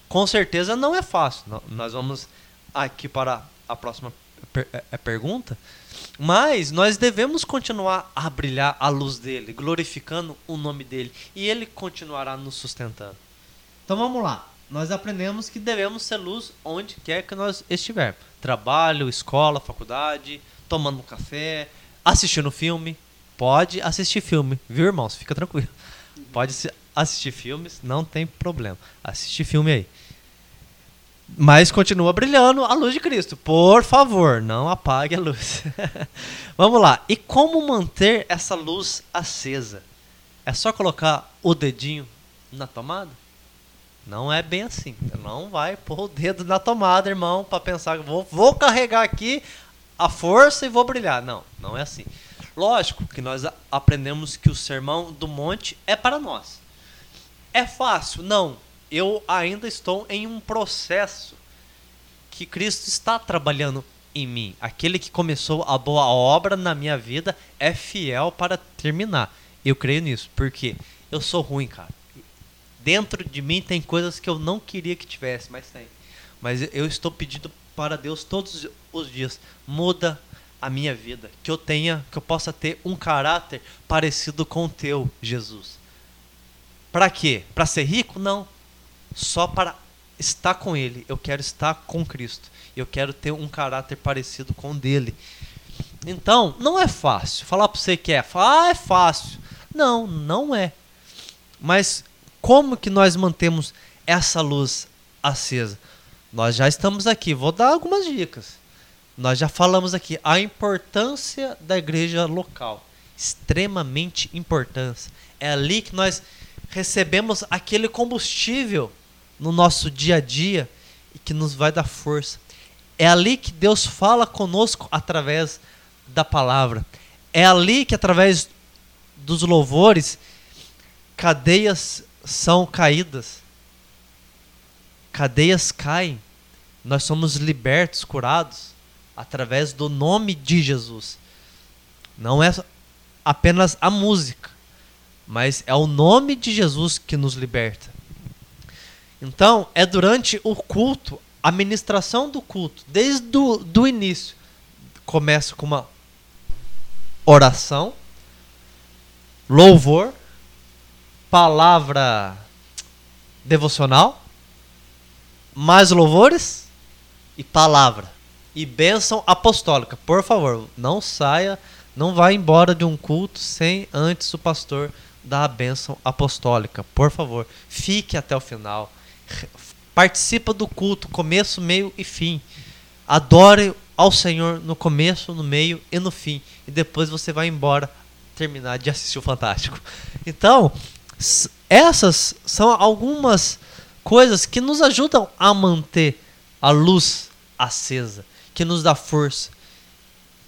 Com certeza não é fácil. Nós vamos aqui para a próxima per é, é pergunta. Mas nós devemos continuar a brilhar a luz dele, glorificando o nome dele. E ele continuará nos sustentando. Então vamos lá. Nós aprendemos que devemos ser luz onde quer que nós estivermos. Trabalho, escola, faculdade, tomando um café, assistindo filme. Pode assistir filme, viu, irmãos? Fica tranquilo. Pode assistir filmes, não tem problema. Assistir filme aí. Mas continua brilhando a luz de Cristo. Por favor, não apague a luz. Vamos lá. E como manter essa luz acesa? É só colocar o dedinho na tomada? Não é bem assim. Não vai pôr o dedo na tomada, irmão, para pensar que vou, vou carregar aqui a força e vou brilhar. Não, não é assim. Lógico que nós aprendemos que o sermão do monte é para nós. É fácil? Não. Eu ainda estou em um processo que Cristo está trabalhando em mim. Aquele que começou a boa obra na minha vida é fiel para terminar. Eu creio nisso, porque eu sou ruim, cara. Dentro de mim tem coisas que eu não queria que tivesse, mas tem. Mas eu estou pedindo para Deus todos os dias, muda a minha vida, que eu tenha, que eu possa ter um caráter parecido com o teu, Jesus. Para quê? Para ser rico? Não. Só para estar com ele. Eu quero estar com Cristo. Eu quero ter um caráter parecido com o dele. Então, não é fácil. Falar para você que é, ah, é fácil. Não, não é. Mas como que nós mantemos essa luz acesa? Nós já estamos aqui. Vou dar algumas dicas. Nós já falamos aqui a importância da igreja local. Extremamente importância. É ali que nós recebemos aquele combustível no nosso dia a dia e que nos vai dar força. É ali que Deus fala conosco através da palavra. É ali que através dos louvores cadeias são caídas. Cadeias caem. Nós somos libertos, curados através do nome de Jesus. Não é apenas a música, mas é o nome de Jesus que nos liberta. Então, é durante o culto, a ministração do culto, desde o do início, começa com uma oração, louvor, palavra devocional, mais louvores e palavra. E bênção apostólica. Por favor, não saia, não vá embora de um culto sem antes o pastor dar a bênção apostólica. Por favor, fique até o final. Participa do culto, começo, meio e fim. Adore ao Senhor no começo, no meio e no fim. E depois você vai embora terminar de assistir o Fantástico. Então, essas são algumas coisas que nos ajudam a manter a luz acesa, que nos dá força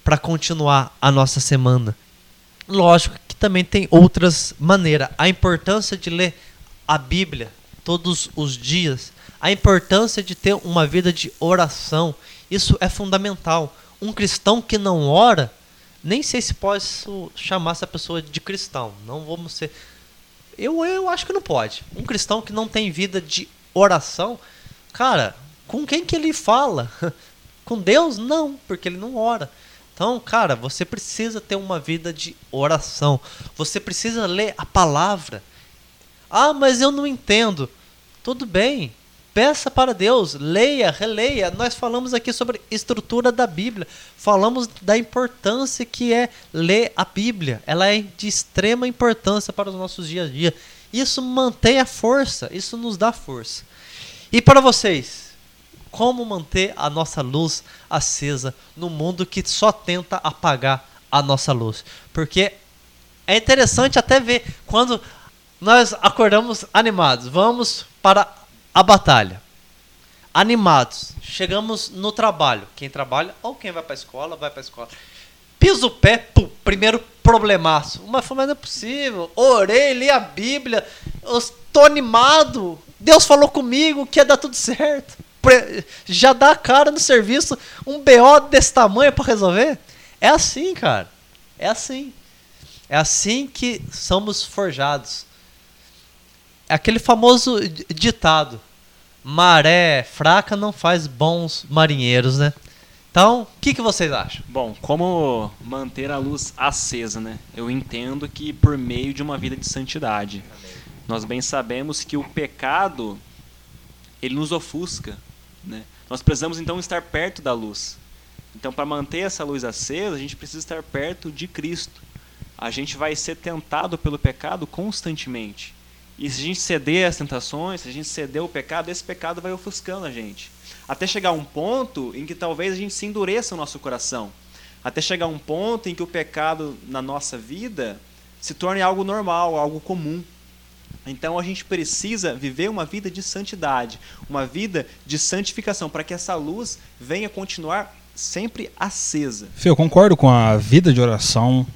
para continuar a nossa semana. Lógico que também tem outras maneiras. A importância de ler a Bíblia todos os dias, a importância de ter uma vida de oração, isso é fundamental. Um cristão que não ora, nem sei se posso chamar essa pessoa de cristão. Não vamos ser. Eu, eu acho que não pode. Um cristão que não tem vida de oração, cara, com quem que ele fala? com Deus? Não, porque ele não ora. Então, cara, você precisa ter uma vida de oração. Você precisa ler a palavra. Ah, mas eu não entendo. Tudo bem. Peça para Deus, leia, releia. Nós falamos aqui sobre estrutura da Bíblia. Falamos da importância que é ler a Bíblia. Ela é de extrema importância para os nossos dias a dia. Isso mantém a força, isso nos dá força. E para vocês, como manter a nossa luz acesa no mundo que só tenta apagar a nossa luz? Porque é interessante até ver quando nós acordamos animados, vamos para a batalha. Animados, chegamos no trabalho. Quem trabalha ou quem vai para a escola, vai para a escola. Piso o pé, pum, primeiro problemaço. Mas mas não é possível. Orei, li a Bíblia, estou animado. Deus falou comigo que ia dar tudo certo. Já dá a cara no serviço, um BO desse tamanho para resolver. É assim, cara. É assim. É assim que somos forjados aquele famoso ditado: maré fraca não faz bons marinheiros, né? Então, o que, que vocês acham? Bom, como manter a luz acesa, né? Eu entendo que por meio de uma vida de santidade. Amém. Nós bem sabemos que o pecado ele nos ofusca, né? Nós precisamos então estar perto da luz. Então, para manter essa luz acesa, a gente precisa estar perto de Cristo. A gente vai ser tentado pelo pecado constantemente. E se a gente ceder às tentações, se a gente ceder ao pecado, esse pecado vai ofuscando a gente. Até chegar um ponto em que talvez a gente se endureça o nosso coração. Até chegar um ponto em que o pecado na nossa vida se torne algo normal, algo comum. Então a gente precisa viver uma vida de santidade, uma vida de santificação, para que essa luz venha continuar sempre acesa. Fê, eu concordo com a vida de oração,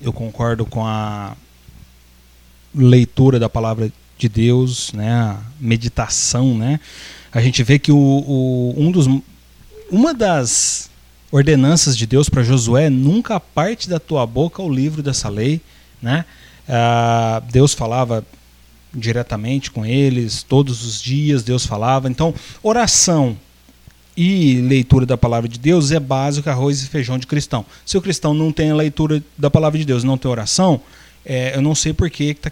eu concordo com a leitura da palavra de Deus, né, a meditação, né, a gente vê que o, o, um dos, uma das ordenanças de Deus para Josué nunca parte da tua boca o livro dessa lei, né? Ah, Deus falava diretamente com eles todos os dias, Deus falava. Então, oração e leitura da palavra de Deus é básico arroz e feijão de cristão. Se o cristão não tem a leitura da palavra de Deus, não tem oração, é, eu não sei por que está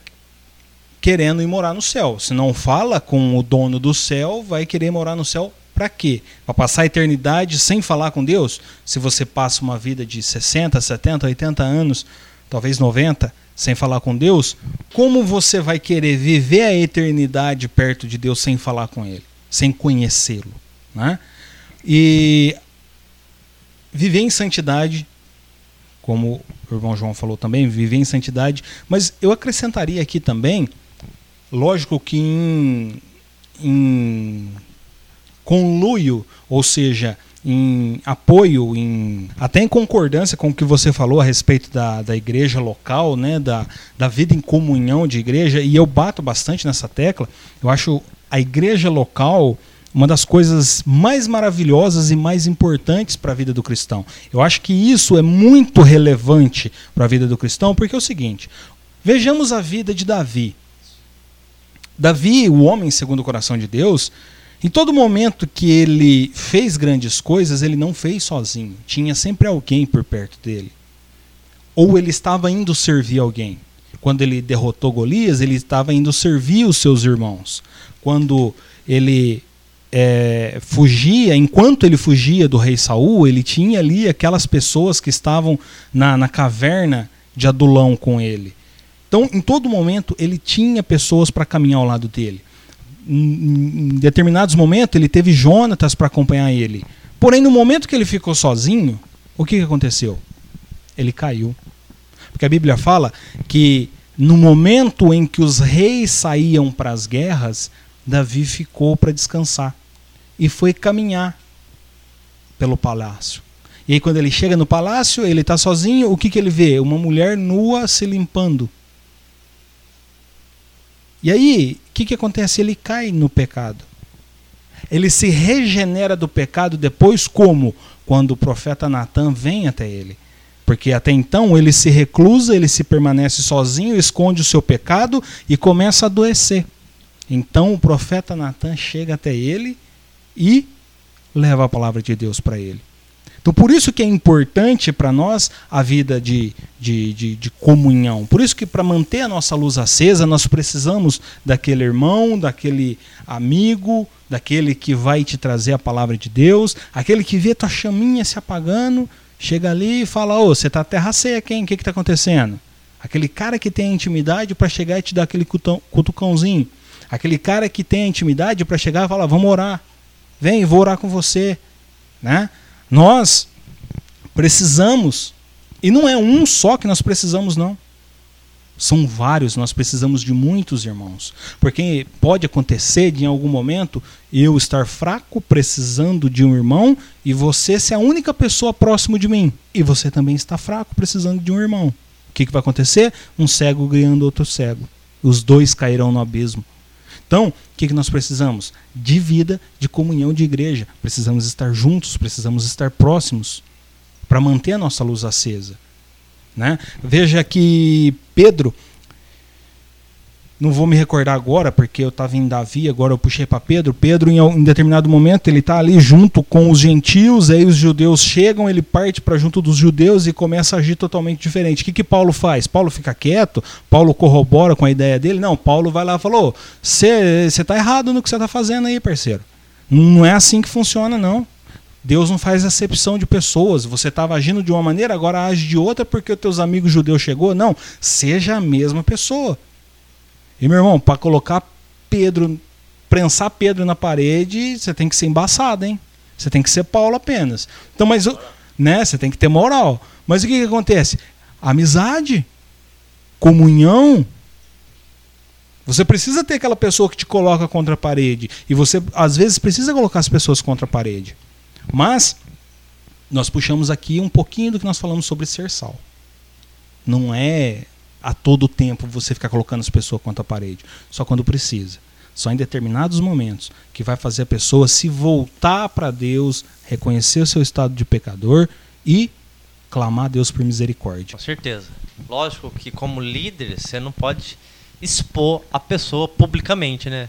querendo ir morar no céu. Se não fala com o dono do céu, vai querer morar no céu para quê? Para passar a eternidade sem falar com Deus? Se você passa uma vida de 60, 70, 80 anos, talvez 90, sem falar com Deus, como você vai querer viver a eternidade perto de Deus sem falar com Ele, sem conhecê-lo? Né? E viver em santidade, como o irmão João falou também, viver em santidade, mas eu acrescentaria aqui também Lógico que em, em conluio, ou seja, em apoio, em, até em concordância com o que você falou a respeito da, da igreja local, né, da, da vida em comunhão de igreja, e eu bato bastante nessa tecla, eu acho a igreja local uma das coisas mais maravilhosas e mais importantes para a vida do cristão. Eu acho que isso é muito relevante para a vida do cristão, porque é o seguinte: vejamos a vida de Davi. Davi, o homem segundo o coração de Deus, em todo momento que ele fez grandes coisas, ele não fez sozinho. Tinha sempre alguém por perto dele. Ou ele estava indo servir alguém. Quando ele derrotou Golias, ele estava indo servir os seus irmãos. Quando ele é, fugia, enquanto ele fugia do rei Saul, ele tinha ali aquelas pessoas que estavam na, na caverna de Adulão com ele. Então, em todo momento, ele tinha pessoas para caminhar ao lado dele. Em, determinados momentos, ele teve Jonatas para acompanhar ele. Porém, no momento que ele ficou sozinho, o que aconteceu? Ele caiu. Porque a Bíblia fala que no momento em que os reis saíam para as guerras, Davi ficou para descansar e foi caminhar pelo palácio. E aí, quando ele chega no palácio, ele está sozinho, o que, que ele vê? Uma mulher nua se limpando. E aí, o que, que acontece? Ele cai no pecado. Ele se regenera do pecado depois, como? Quando o profeta Natan vem até ele. Porque até então ele se reclusa, ele se permanece sozinho, esconde o seu pecado e começa a adoecer. Então o profeta Natan chega até ele e leva a palavra de Deus para ele. Então, por isso que é importante para nós a vida de, de, de, de comunhão. Por isso que, para manter a nossa luz acesa, nós precisamos daquele irmão, daquele amigo, daquele que vai te trazer a palavra de Deus, aquele que vê tua chaminha se apagando, chega ali e fala: Ô, você está terra seca, hein? O que está acontecendo? Aquele cara que tem a intimidade para chegar e te dar aquele cutucãozinho. Aquele cara que tem a intimidade para chegar e falar: Vamos orar. Vem, vou orar com você. Né? Nós precisamos, e não é um só que nós precisamos, não. São vários, nós precisamos de muitos irmãos. Porque pode acontecer de em algum momento eu estar fraco, precisando de um irmão, e você ser a única pessoa próximo de mim. E você também está fraco, precisando de um irmão. O que, que vai acontecer? Um cego ganhando outro cego. Os dois cairão no abismo. Então, o que, que nós precisamos? De vida, de comunhão de igreja. Precisamos estar juntos, precisamos estar próximos para manter a nossa luz acesa. Né? Veja que Pedro não vou me recordar agora, porque eu estava em Davi, agora eu puxei para Pedro. Pedro, em, em, determinado momento, ele está ali junto com os gentios, aí os judeus chegam, ele parte para junto dos judeus e começa a agir totalmente diferente. O que, que Paulo faz? Paulo fica quieto? Paulo corrobora com a ideia dele? Não, Paulo vai lá e falou: você está errado no que você está fazendo aí, parceiro. Não é assim que funciona, não. Deus não faz acepção de pessoas. Você estava agindo de uma maneira, agora age de outra porque os teus amigos judeus chegou. Não, seja a mesma pessoa. E meu irmão, para colocar Pedro, prensar Pedro na parede, você tem que ser embaçado, hein? Você tem que ser Paulo apenas. Então, mas né, você tem que ter moral. Mas o que, que acontece? Amizade, comunhão. Você precisa ter aquela pessoa que te coloca contra a parede. E você, às vezes, precisa colocar as pessoas contra a parede. Mas, nós puxamos aqui um pouquinho do que nós falamos sobre ser sal. Não é a todo tempo você ficar colocando as pessoas contra a parede. Só quando precisa. Só em determinados momentos que vai fazer a pessoa se voltar para Deus, reconhecer o seu estado de pecador e clamar a Deus por misericórdia. Com certeza. Lógico que como líder você não pode expor a pessoa publicamente, né?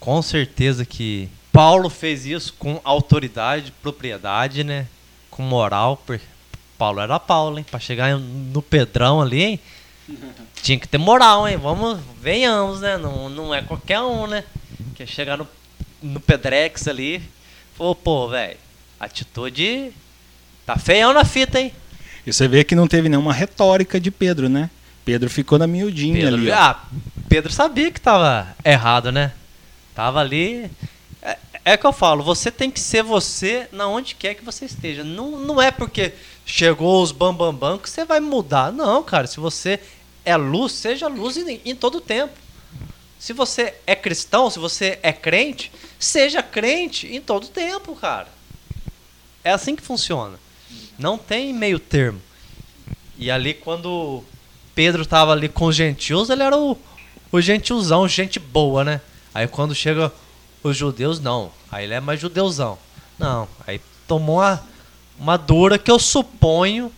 Com certeza que Paulo fez isso com autoridade, propriedade, né? Com moral. Paulo era Paulo, hein? Para chegar no Pedrão ali, hein? Tinha que ter moral, hein? Vamos, venhamos, né? Não, não é qualquer um, né? Que chegar no, no Pedrex ali. Falou, pô, velho, atitude. Tá feião na fita, hein? E você vê que não teve nenhuma retórica de Pedro, né? Pedro ficou na miudinha Pedro, ali. Ah, Pedro sabia que tava errado, né? Tava ali. É, é que eu falo, você tem que ser você na onde quer que você esteja. Não, não é porque chegou os bambambam bam, bam, que você vai mudar. Não, cara. Se você é luz, seja luz em, em todo tempo. Se você é cristão, se você é crente, seja crente em todo tempo, cara. É assim que funciona. Não tem meio termo. E ali quando Pedro estava ali com os gentios, ele era o, o gentilzão, gente boa, né? Aí quando chega os judeus, não. Aí ele é mais judeuzão. Não. Aí tomou uma, uma dura que eu suponho,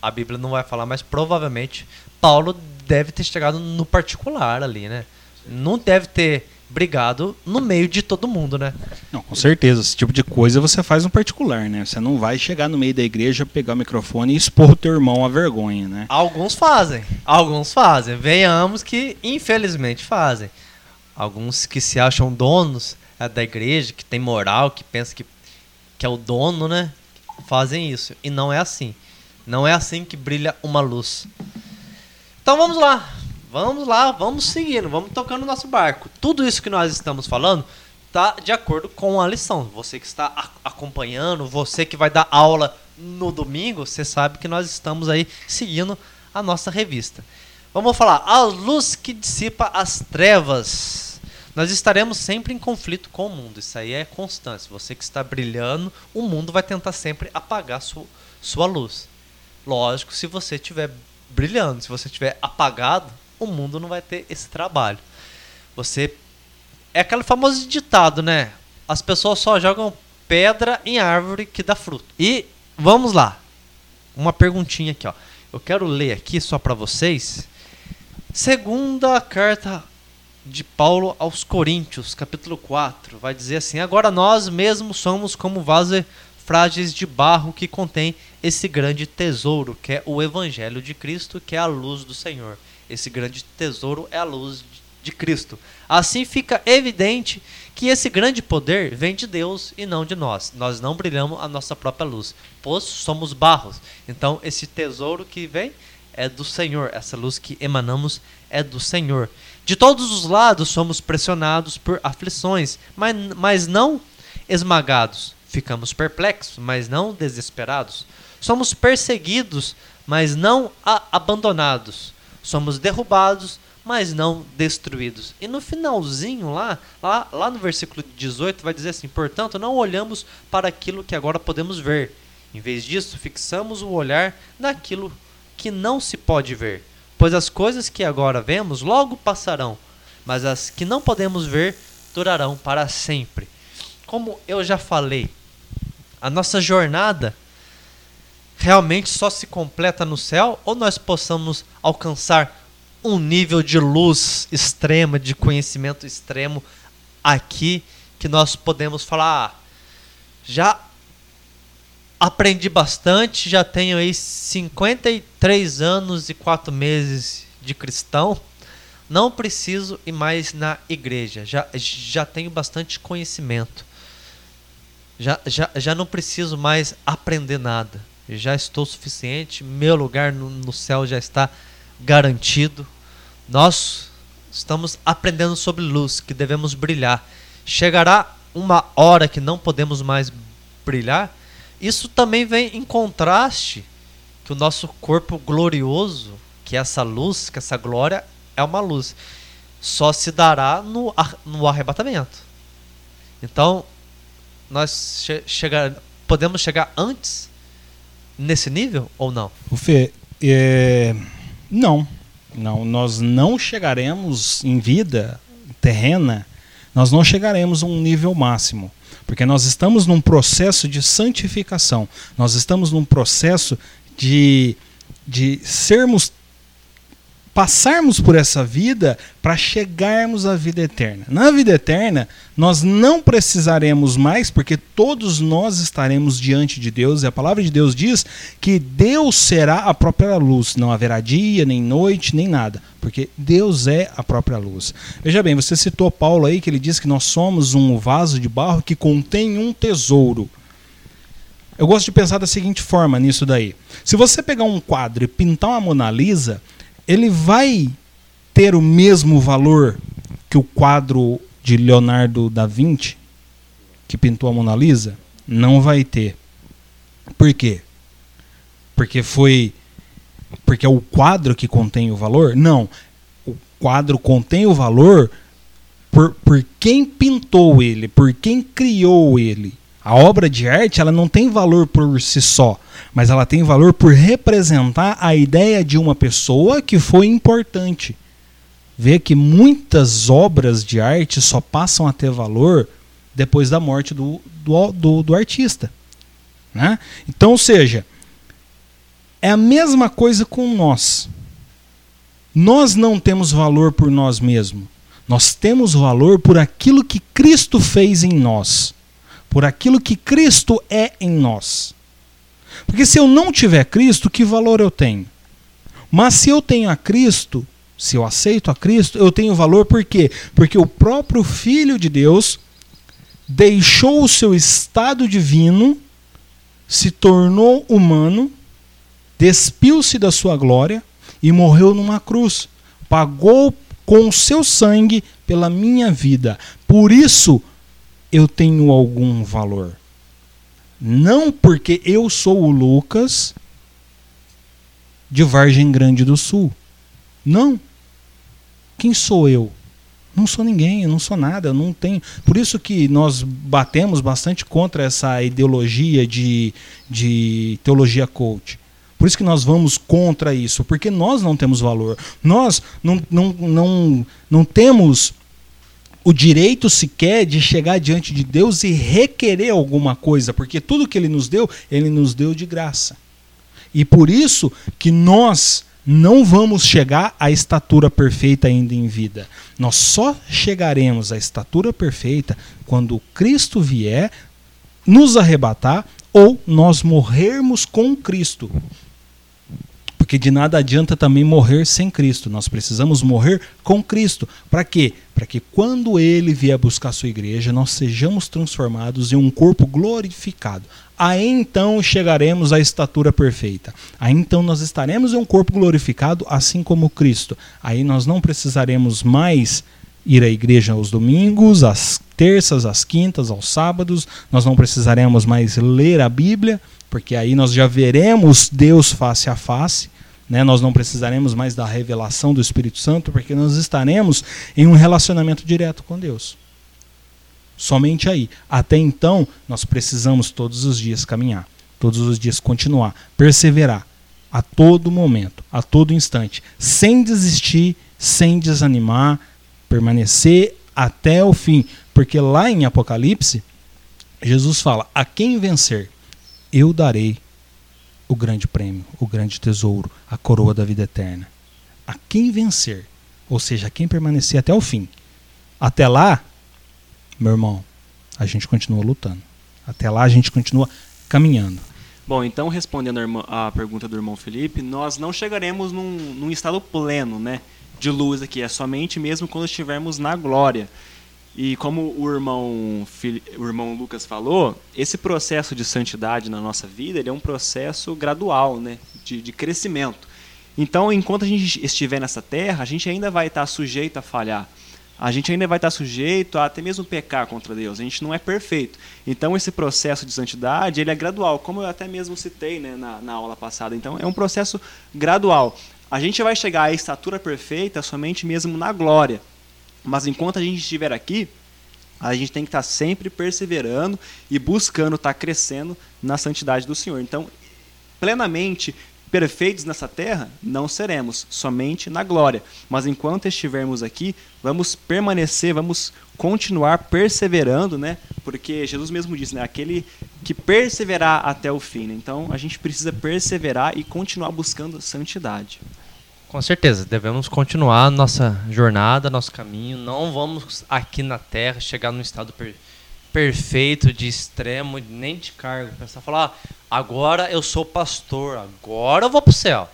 a Bíblia não vai falar, mas provavelmente Paulo deve ter chegado no particular ali, né? Não deve ter brigado no meio de todo mundo, né? Não, com certeza. Esse tipo de coisa você faz no particular, né? Você não vai chegar no meio da igreja, pegar o microfone e expor o teu irmão à vergonha, né? Alguns fazem. Alguns fazem. Venhamos que, infelizmente, fazem. Alguns que se acham donos é, da igreja, que tem moral, que pensa que, que é o dono, né? Fazem isso. E não é assim. Não é assim que brilha uma luz. Então vamos lá. Vamos lá, vamos seguindo, vamos tocando o nosso barco. Tudo isso que nós estamos falando está de acordo com a lição. Você que está acompanhando, você que vai dar aula no domingo, você sabe que nós estamos aí seguindo a nossa revista. Vamos falar, a luz que dissipa as trevas. Nós estaremos sempre em conflito com o mundo, isso aí é constante. Você que está brilhando, o mundo vai tentar sempre apagar sua, sua luz. Lógico, se você estiver brilhando, se você estiver apagado, o mundo não vai ter esse trabalho. Você. É aquele famoso ditado, né? As pessoas só jogam pedra em árvore que dá fruto. E vamos lá. Uma perguntinha aqui, ó. Eu quero ler aqui só para vocês. Segunda carta de Paulo aos Coríntios, capítulo 4, vai dizer assim: Agora nós mesmos somos como vasos frágeis de barro que contém esse grande tesouro, que é o evangelho de Cristo, que é a luz do Senhor. Esse grande tesouro é a luz de Cristo. Assim fica evidente que esse grande poder vem de Deus e não de nós. Nós não brilhamos a nossa própria luz, pois somos barros. Então, esse tesouro que vem é do Senhor, essa luz que emanamos é do Senhor. De todos os lados somos pressionados por aflições, mas, mas não esmagados. Ficamos perplexos, mas não desesperados. Somos perseguidos, mas não abandonados somos derrubados, mas não destruídos. E no finalzinho lá, lá, lá no versículo 18 vai dizer assim: "Portanto, não olhamos para aquilo que agora podemos ver. Em vez disso, fixamos o olhar naquilo que não se pode ver, pois as coisas que agora vemos logo passarão, mas as que não podemos ver durarão para sempre." Como eu já falei, a nossa jornada realmente só se completa no céu ou nós possamos alcançar um nível de luz extrema, de conhecimento extremo aqui que nós podemos falar, ah, já aprendi bastante, já tenho aí 53 anos e 4 meses de cristão, não preciso ir mais na igreja, já, já tenho bastante conhecimento, já, já, já não preciso mais aprender nada já estou suficiente, meu lugar no, no céu já está garantido. Nós estamos aprendendo sobre luz, que devemos brilhar. Chegará uma hora que não podemos mais brilhar. Isso também vem em contraste que o nosso corpo glorioso, que é essa luz, que essa glória é uma luz, só se dará no, no arrebatamento. Então, nós che chegar, podemos chegar antes nesse nível ou não? O Fê, é... não. Não, nós não chegaremos em vida terrena, nós não chegaremos a um nível máximo. Porque nós estamos num processo de santificação. Nós estamos num processo de, de sermos passarmos por essa vida para chegarmos à vida eterna. Na vida eterna, nós não precisaremos mais, porque todos nós estaremos diante de Deus, e a palavra de Deus diz que Deus será a própria luz, não haverá dia, nem noite, nem nada, porque Deus é a própria luz. Veja bem, você citou Paulo aí, que ele diz que nós somos um vaso de barro que contém um tesouro. Eu gosto de pensar da seguinte forma nisso daí. Se você pegar um quadro e pintar uma Mona Lisa, ele vai ter o mesmo valor que o quadro de Leonardo da Vinci, que pintou a Mona Lisa? Não vai ter. Por quê? Porque foi. Porque é o quadro que contém o valor? Não. O quadro contém o valor por, por quem pintou ele, por quem criou ele. A obra de arte ela não tem valor por si só, mas ela tem valor por representar a ideia de uma pessoa que foi importante. Vê que muitas obras de arte só passam a ter valor depois da morte do, do, do, do artista. Né? Então, ou seja, é a mesma coisa com nós. Nós não temos valor por nós mesmos. Nós temos valor por aquilo que Cristo fez em nós por aquilo que Cristo é em nós. Porque se eu não tiver Cristo, que valor eu tenho? Mas se eu tenho a Cristo, se eu aceito a Cristo, eu tenho valor por quê? Porque o próprio Filho de Deus deixou o seu estado divino, se tornou humano, despiu-se da sua glória e morreu numa cruz. Pagou com o seu sangue pela minha vida. Por isso, eu tenho algum valor. Não porque eu sou o Lucas de Vargem Grande do Sul. Não. Quem sou eu? Não sou ninguém, eu não sou nada, eu não tenho. Por isso que nós batemos bastante contra essa ideologia de, de teologia coach. Por isso que nós vamos contra isso, porque nós não temos valor. Nós não, não, não, não temos o direito sequer de chegar diante de Deus e requerer alguma coisa, porque tudo que ele nos deu, ele nos deu de graça. E por isso que nós não vamos chegar à estatura perfeita ainda em vida. Nós só chegaremos à estatura perfeita quando Cristo vier nos arrebatar ou nós morrermos com Cristo. Porque de nada adianta também morrer sem Cristo. Nós precisamos morrer com Cristo. Para quê? Para que quando ele vier buscar sua igreja, nós sejamos transformados em um corpo glorificado. Aí então chegaremos à estatura perfeita. Aí então nós estaremos em um corpo glorificado, assim como Cristo. Aí nós não precisaremos mais ir à igreja aos domingos, às terças, às quintas, aos sábados. Nós não precisaremos mais ler a Bíblia, porque aí nós já veremos Deus face a face. Né? Nós não precisaremos mais da revelação do Espírito Santo, porque nós estaremos em um relacionamento direto com Deus. Somente aí. Até então, nós precisamos todos os dias caminhar, todos os dias continuar, perseverar, a todo momento, a todo instante, sem desistir, sem desanimar, permanecer até o fim. Porque lá em Apocalipse, Jesus fala: A quem vencer, eu darei o grande prêmio, o grande tesouro, a coroa da vida eterna. A quem vencer, ou seja, a quem permanecer até o fim. Até lá, meu irmão, a gente continua lutando. Até lá a gente continua caminhando. Bom, então respondendo a pergunta do irmão Felipe, nós não chegaremos num, num estado pleno, né, de luz aqui. É somente mesmo quando estivermos na glória. E como o irmão, o irmão Lucas falou, esse processo de santidade na nossa vida ele é um processo gradual, né? de, de crescimento. Então, enquanto a gente estiver nessa terra, a gente ainda vai estar sujeito a falhar. A gente ainda vai estar sujeito a até mesmo pecar contra Deus. A gente não é perfeito. Então, esse processo de santidade ele é gradual, como eu até mesmo citei né, na, na aula passada. Então, é um processo gradual. A gente vai chegar à estatura perfeita somente mesmo na glória. Mas enquanto a gente estiver aqui, a gente tem que estar sempre perseverando e buscando estar crescendo na santidade do Senhor. Então, plenamente perfeitos nessa terra, não seremos, somente na glória. Mas enquanto estivermos aqui, vamos permanecer, vamos continuar perseverando, né? Porque Jesus mesmo disse, né? Aquele que perseverar até o fim. Né? Então, a gente precisa perseverar e continuar buscando santidade. Com certeza, devemos continuar nossa jornada, nosso caminho. Não vamos aqui na Terra chegar num estado per perfeito, de extremo, nem de cargo. Pensar, falar, ah, agora eu sou pastor, agora eu vou pro céu.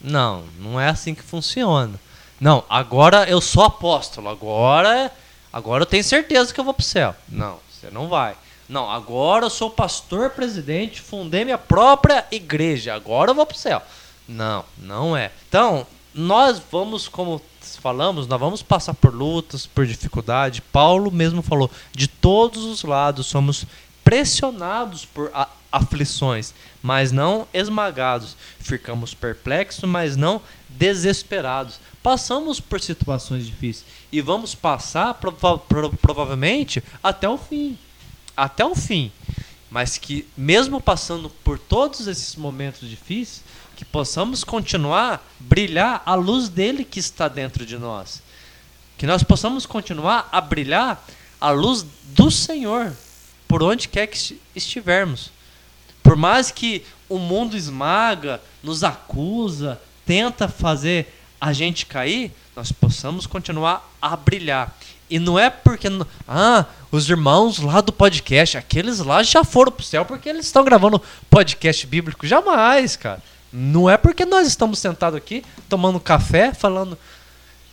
Não, não é assim que funciona. Não, agora eu sou apóstolo, agora, agora eu tenho certeza que eu vou pro céu. Não, você não vai. Não, agora eu sou pastor presidente, fundei minha própria igreja, agora eu vou pro céu. Não, não é. Então, nós vamos, como falamos, nós vamos passar por lutas, por dificuldade. Paulo mesmo falou, de todos os lados somos pressionados por aflições, mas não esmagados. Ficamos perplexos, mas não desesperados. Passamos por situações difíceis e vamos passar pro provavelmente até o fim. Até o fim. Mas que mesmo passando por todos esses momentos difíceis, que possamos continuar brilhar a luz dele que está dentro de nós. Que nós possamos continuar a brilhar a luz do Senhor por onde quer que estivermos. Por mais que o mundo esmaga, nos acusa, tenta fazer a gente cair, nós possamos continuar a brilhar. E não é porque ah, os irmãos lá do podcast, aqueles lá já foram pro céu porque eles estão gravando podcast bíblico. Jamais, cara. Não é porque nós estamos sentados aqui tomando café, falando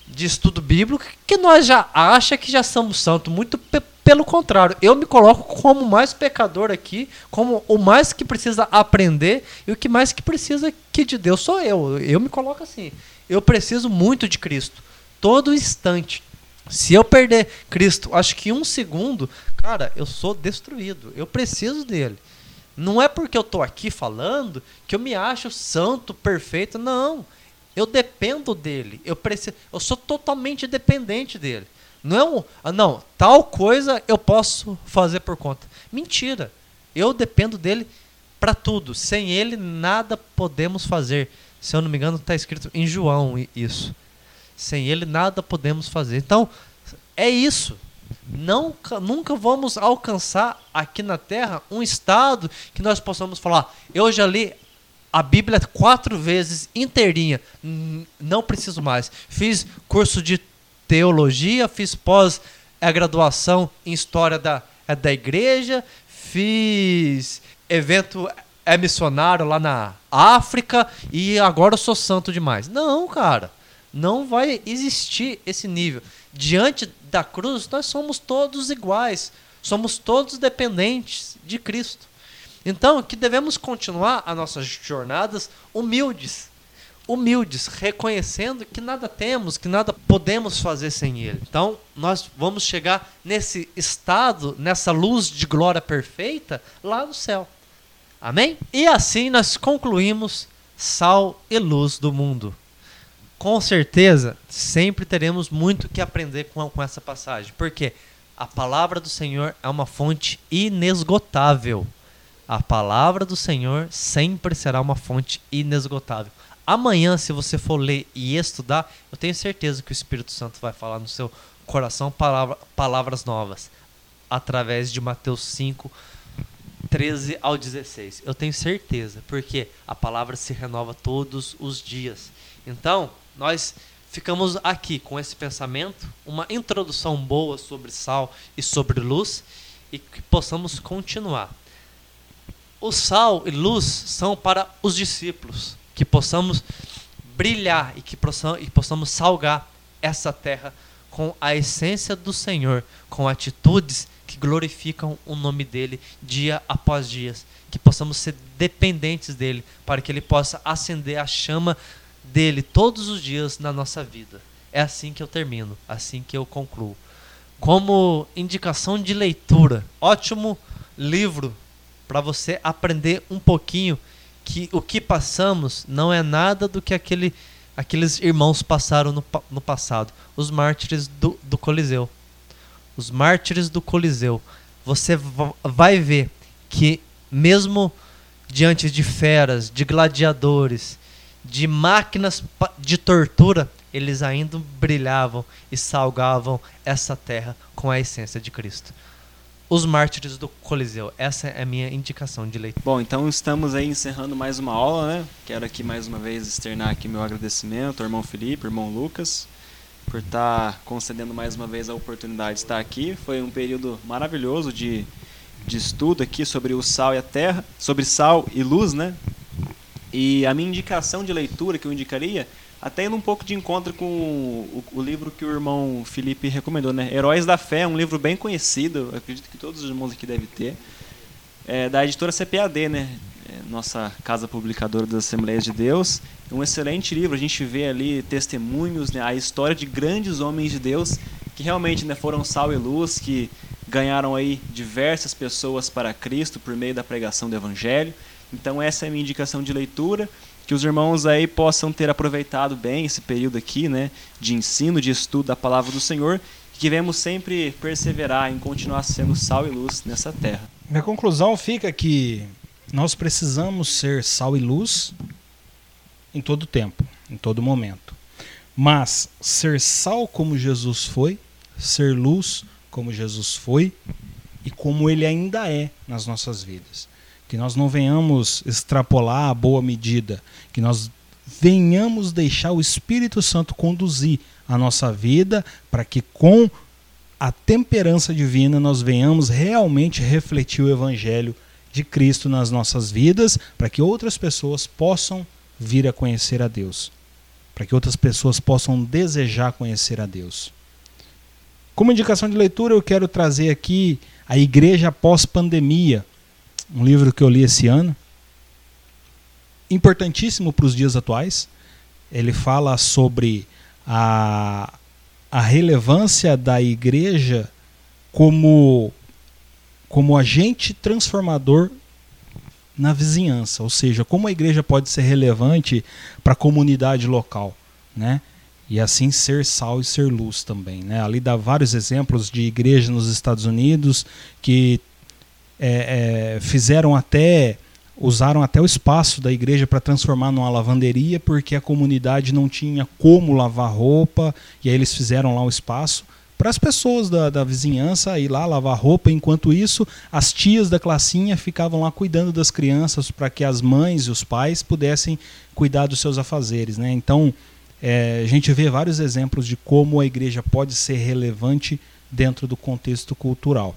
de estudo bíblico, que nós já acha que já somos santos. Muito pelo contrário, eu me coloco como mais pecador aqui, como o mais que precisa aprender e o que mais que precisa que de Deus sou eu. Eu me coloco assim. Eu preciso muito de Cristo, todo instante. Se eu perder Cristo, acho que um segundo, cara, eu sou destruído. Eu preciso dele. Não é porque eu estou aqui falando que eu me acho santo, perfeito. Não. Eu dependo dele. Eu preciso, eu sou totalmente dependente dele. Não é um, ah, não, tal coisa eu posso fazer por conta. Mentira. Eu dependo dele para tudo. Sem ele nada podemos fazer. Se eu não me engano, está escrito em João isso. Sem ele nada podemos fazer. Então, é isso. Nunca, nunca vamos alcançar aqui na Terra um estado que nós possamos falar. Eu já li a Bíblia quatro vezes inteirinha. Não preciso mais. Fiz curso de teologia, fiz pós-graduação em história da, é da igreja, fiz evento é missionário lá na África e agora eu sou santo demais. Não, cara. Não vai existir esse nível. Diante da cruz, nós somos todos iguais. Somos todos dependentes de Cristo. Então, que devemos continuar as nossas jornadas humildes. Humildes, reconhecendo que nada temos, que nada podemos fazer sem Ele. Então, nós vamos chegar nesse estado, nessa luz de glória perfeita, lá no céu. Amém? E assim nós concluímos sal e luz do mundo com certeza, sempre teremos muito que aprender com, com essa passagem. Porque a palavra do Senhor é uma fonte inesgotável. A palavra do Senhor sempre será uma fonte inesgotável. Amanhã, se você for ler e estudar, eu tenho certeza que o Espírito Santo vai falar no seu coração palavra, palavras novas. Através de Mateus 5, 13 ao 16. Eu tenho certeza, porque a palavra se renova todos os dias. Então, nós ficamos aqui com esse pensamento, uma introdução boa sobre sal e sobre luz e que possamos continuar. O sal e luz são para os discípulos, que possamos brilhar e que possamos, e possamos salgar essa terra com a essência do Senhor, com atitudes que glorificam o nome dele dia após dia, que possamos ser dependentes dele, para que ele possa acender a chama dele todos os dias na nossa vida. É assim que eu termino, assim que eu concluo. Como indicação de leitura, ótimo livro para você aprender um pouquinho que o que passamos não é nada do que aquele, aqueles irmãos passaram no, no passado. Os mártires do, do Coliseu. Os mártires do Coliseu. Você vai ver que mesmo diante de feras, de gladiadores, de máquinas de tortura, eles ainda brilhavam e salgavam essa terra com a essência de Cristo. Os mártires do Coliseu. Essa é a minha indicação de leitura. Bom, então estamos aí encerrando mais uma aula, né? Quero aqui mais uma vez externar aqui meu agradecimento ao irmão Felipe, irmão Lucas, por estar tá concedendo mais uma vez a oportunidade de estar aqui. Foi um período maravilhoso de, de estudo aqui sobre o sal e a terra, sobre sal e luz, né? E a minha indicação de leitura que eu indicaria, até indo um pouco de encontro com o, o, livro que o irmão Felipe recomendou, né? Heróis da Fé, um livro bem conhecido, acredito que todos os irmãos aqui devem ter, é, da editora CPAD, né? É, nossa casa publicadora das Assembleias de Deus. Um excelente livro, a gente vê ali testemunhos, né? a história de grandes homens de Deus que realmente né, foram sal e luz, que ganharam aí diversas pessoas para Cristo por meio da pregação do Evangelho Então essa é a minha indicação de leitura, que os irmãos aí possam ter aproveitado bem esse período aqui, né, de ensino, de estudo da palavra do Senhor, e que devemos sempre perseverar em continuar sendo sal e luz nessa terra. Minha conclusão fica que nós precisamos ser sal e luz em todo tempo, em todo momento. Mas ser sal como Jesus foi, ser luz como Jesus foi e como ele ainda é nas nossas vidas. Que nós não venhamos extrapolar a boa medida, que nós venhamos deixar o Espírito Santo conduzir a nossa vida para que com a temperança divina nós venhamos realmente refletir o evangelho de Cristo nas nossas vidas, para que outras pessoas possam vir a conhecer a Deus, para que outras pessoas possam desejar conhecer a Deus. Como indicação de leitura, eu quero trazer aqui A Igreja Pós-Pandemia, um livro que eu li esse ano, importantíssimo para os dias atuais. Ele fala sobre a, a relevância da igreja como, como agente transformador na vizinhança, ou seja, como a igreja pode ser relevante para a comunidade local, né? E assim ser sal e ser luz também, né? Ali dá vários exemplos de igrejas nos Estados Unidos que é, é, fizeram até usaram até o espaço da igreja para transformar numa lavanderia porque a comunidade não tinha como lavar roupa e aí eles fizeram lá o espaço para as pessoas da, da vizinhança ir lá lavar roupa. Enquanto isso, as tias da classinha ficavam lá cuidando das crianças para que as mães e os pais pudessem cuidar dos seus afazeres. Né? Então, é, a gente vê vários exemplos de como a igreja pode ser relevante dentro do contexto cultural.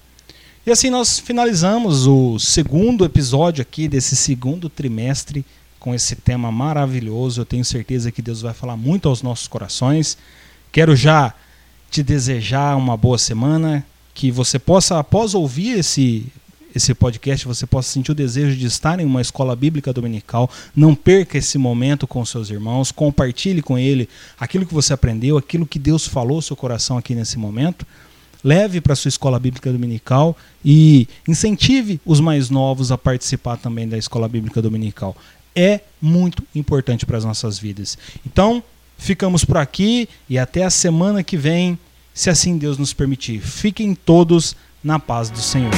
E assim nós finalizamos o segundo episódio aqui desse segundo trimestre com esse tema maravilhoso. Eu tenho certeza que Deus vai falar muito aos nossos corações. Quero já te desejar uma boa semana, que você possa, após ouvir esse, esse podcast, você possa sentir o desejo de estar em uma escola bíblica dominical. Não perca esse momento com seus irmãos, compartilhe com ele aquilo que você aprendeu, aquilo que Deus falou ao seu coração aqui nesse momento. Leve para sua escola bíblica dominical e incentive os mais novos a participar também da escola bíblica dominical. É muito importante para as nossas vidas. Então, ficamos por aqui e até a semana que vem, se assim Deus nos permitir. Fiquem todos na paz do Senhor.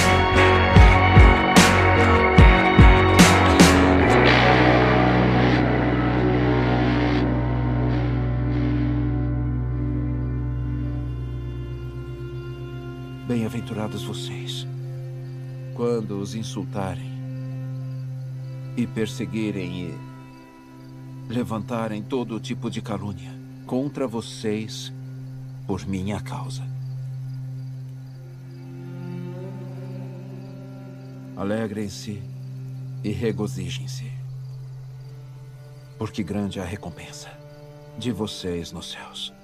Vocês, quando os insultarem e perseguirem e levantarem todo tipo de calúnia contra vocês por minha causa. Alegrem-se e regozijem-se, porque grande é a recompensa de vocês nos céus.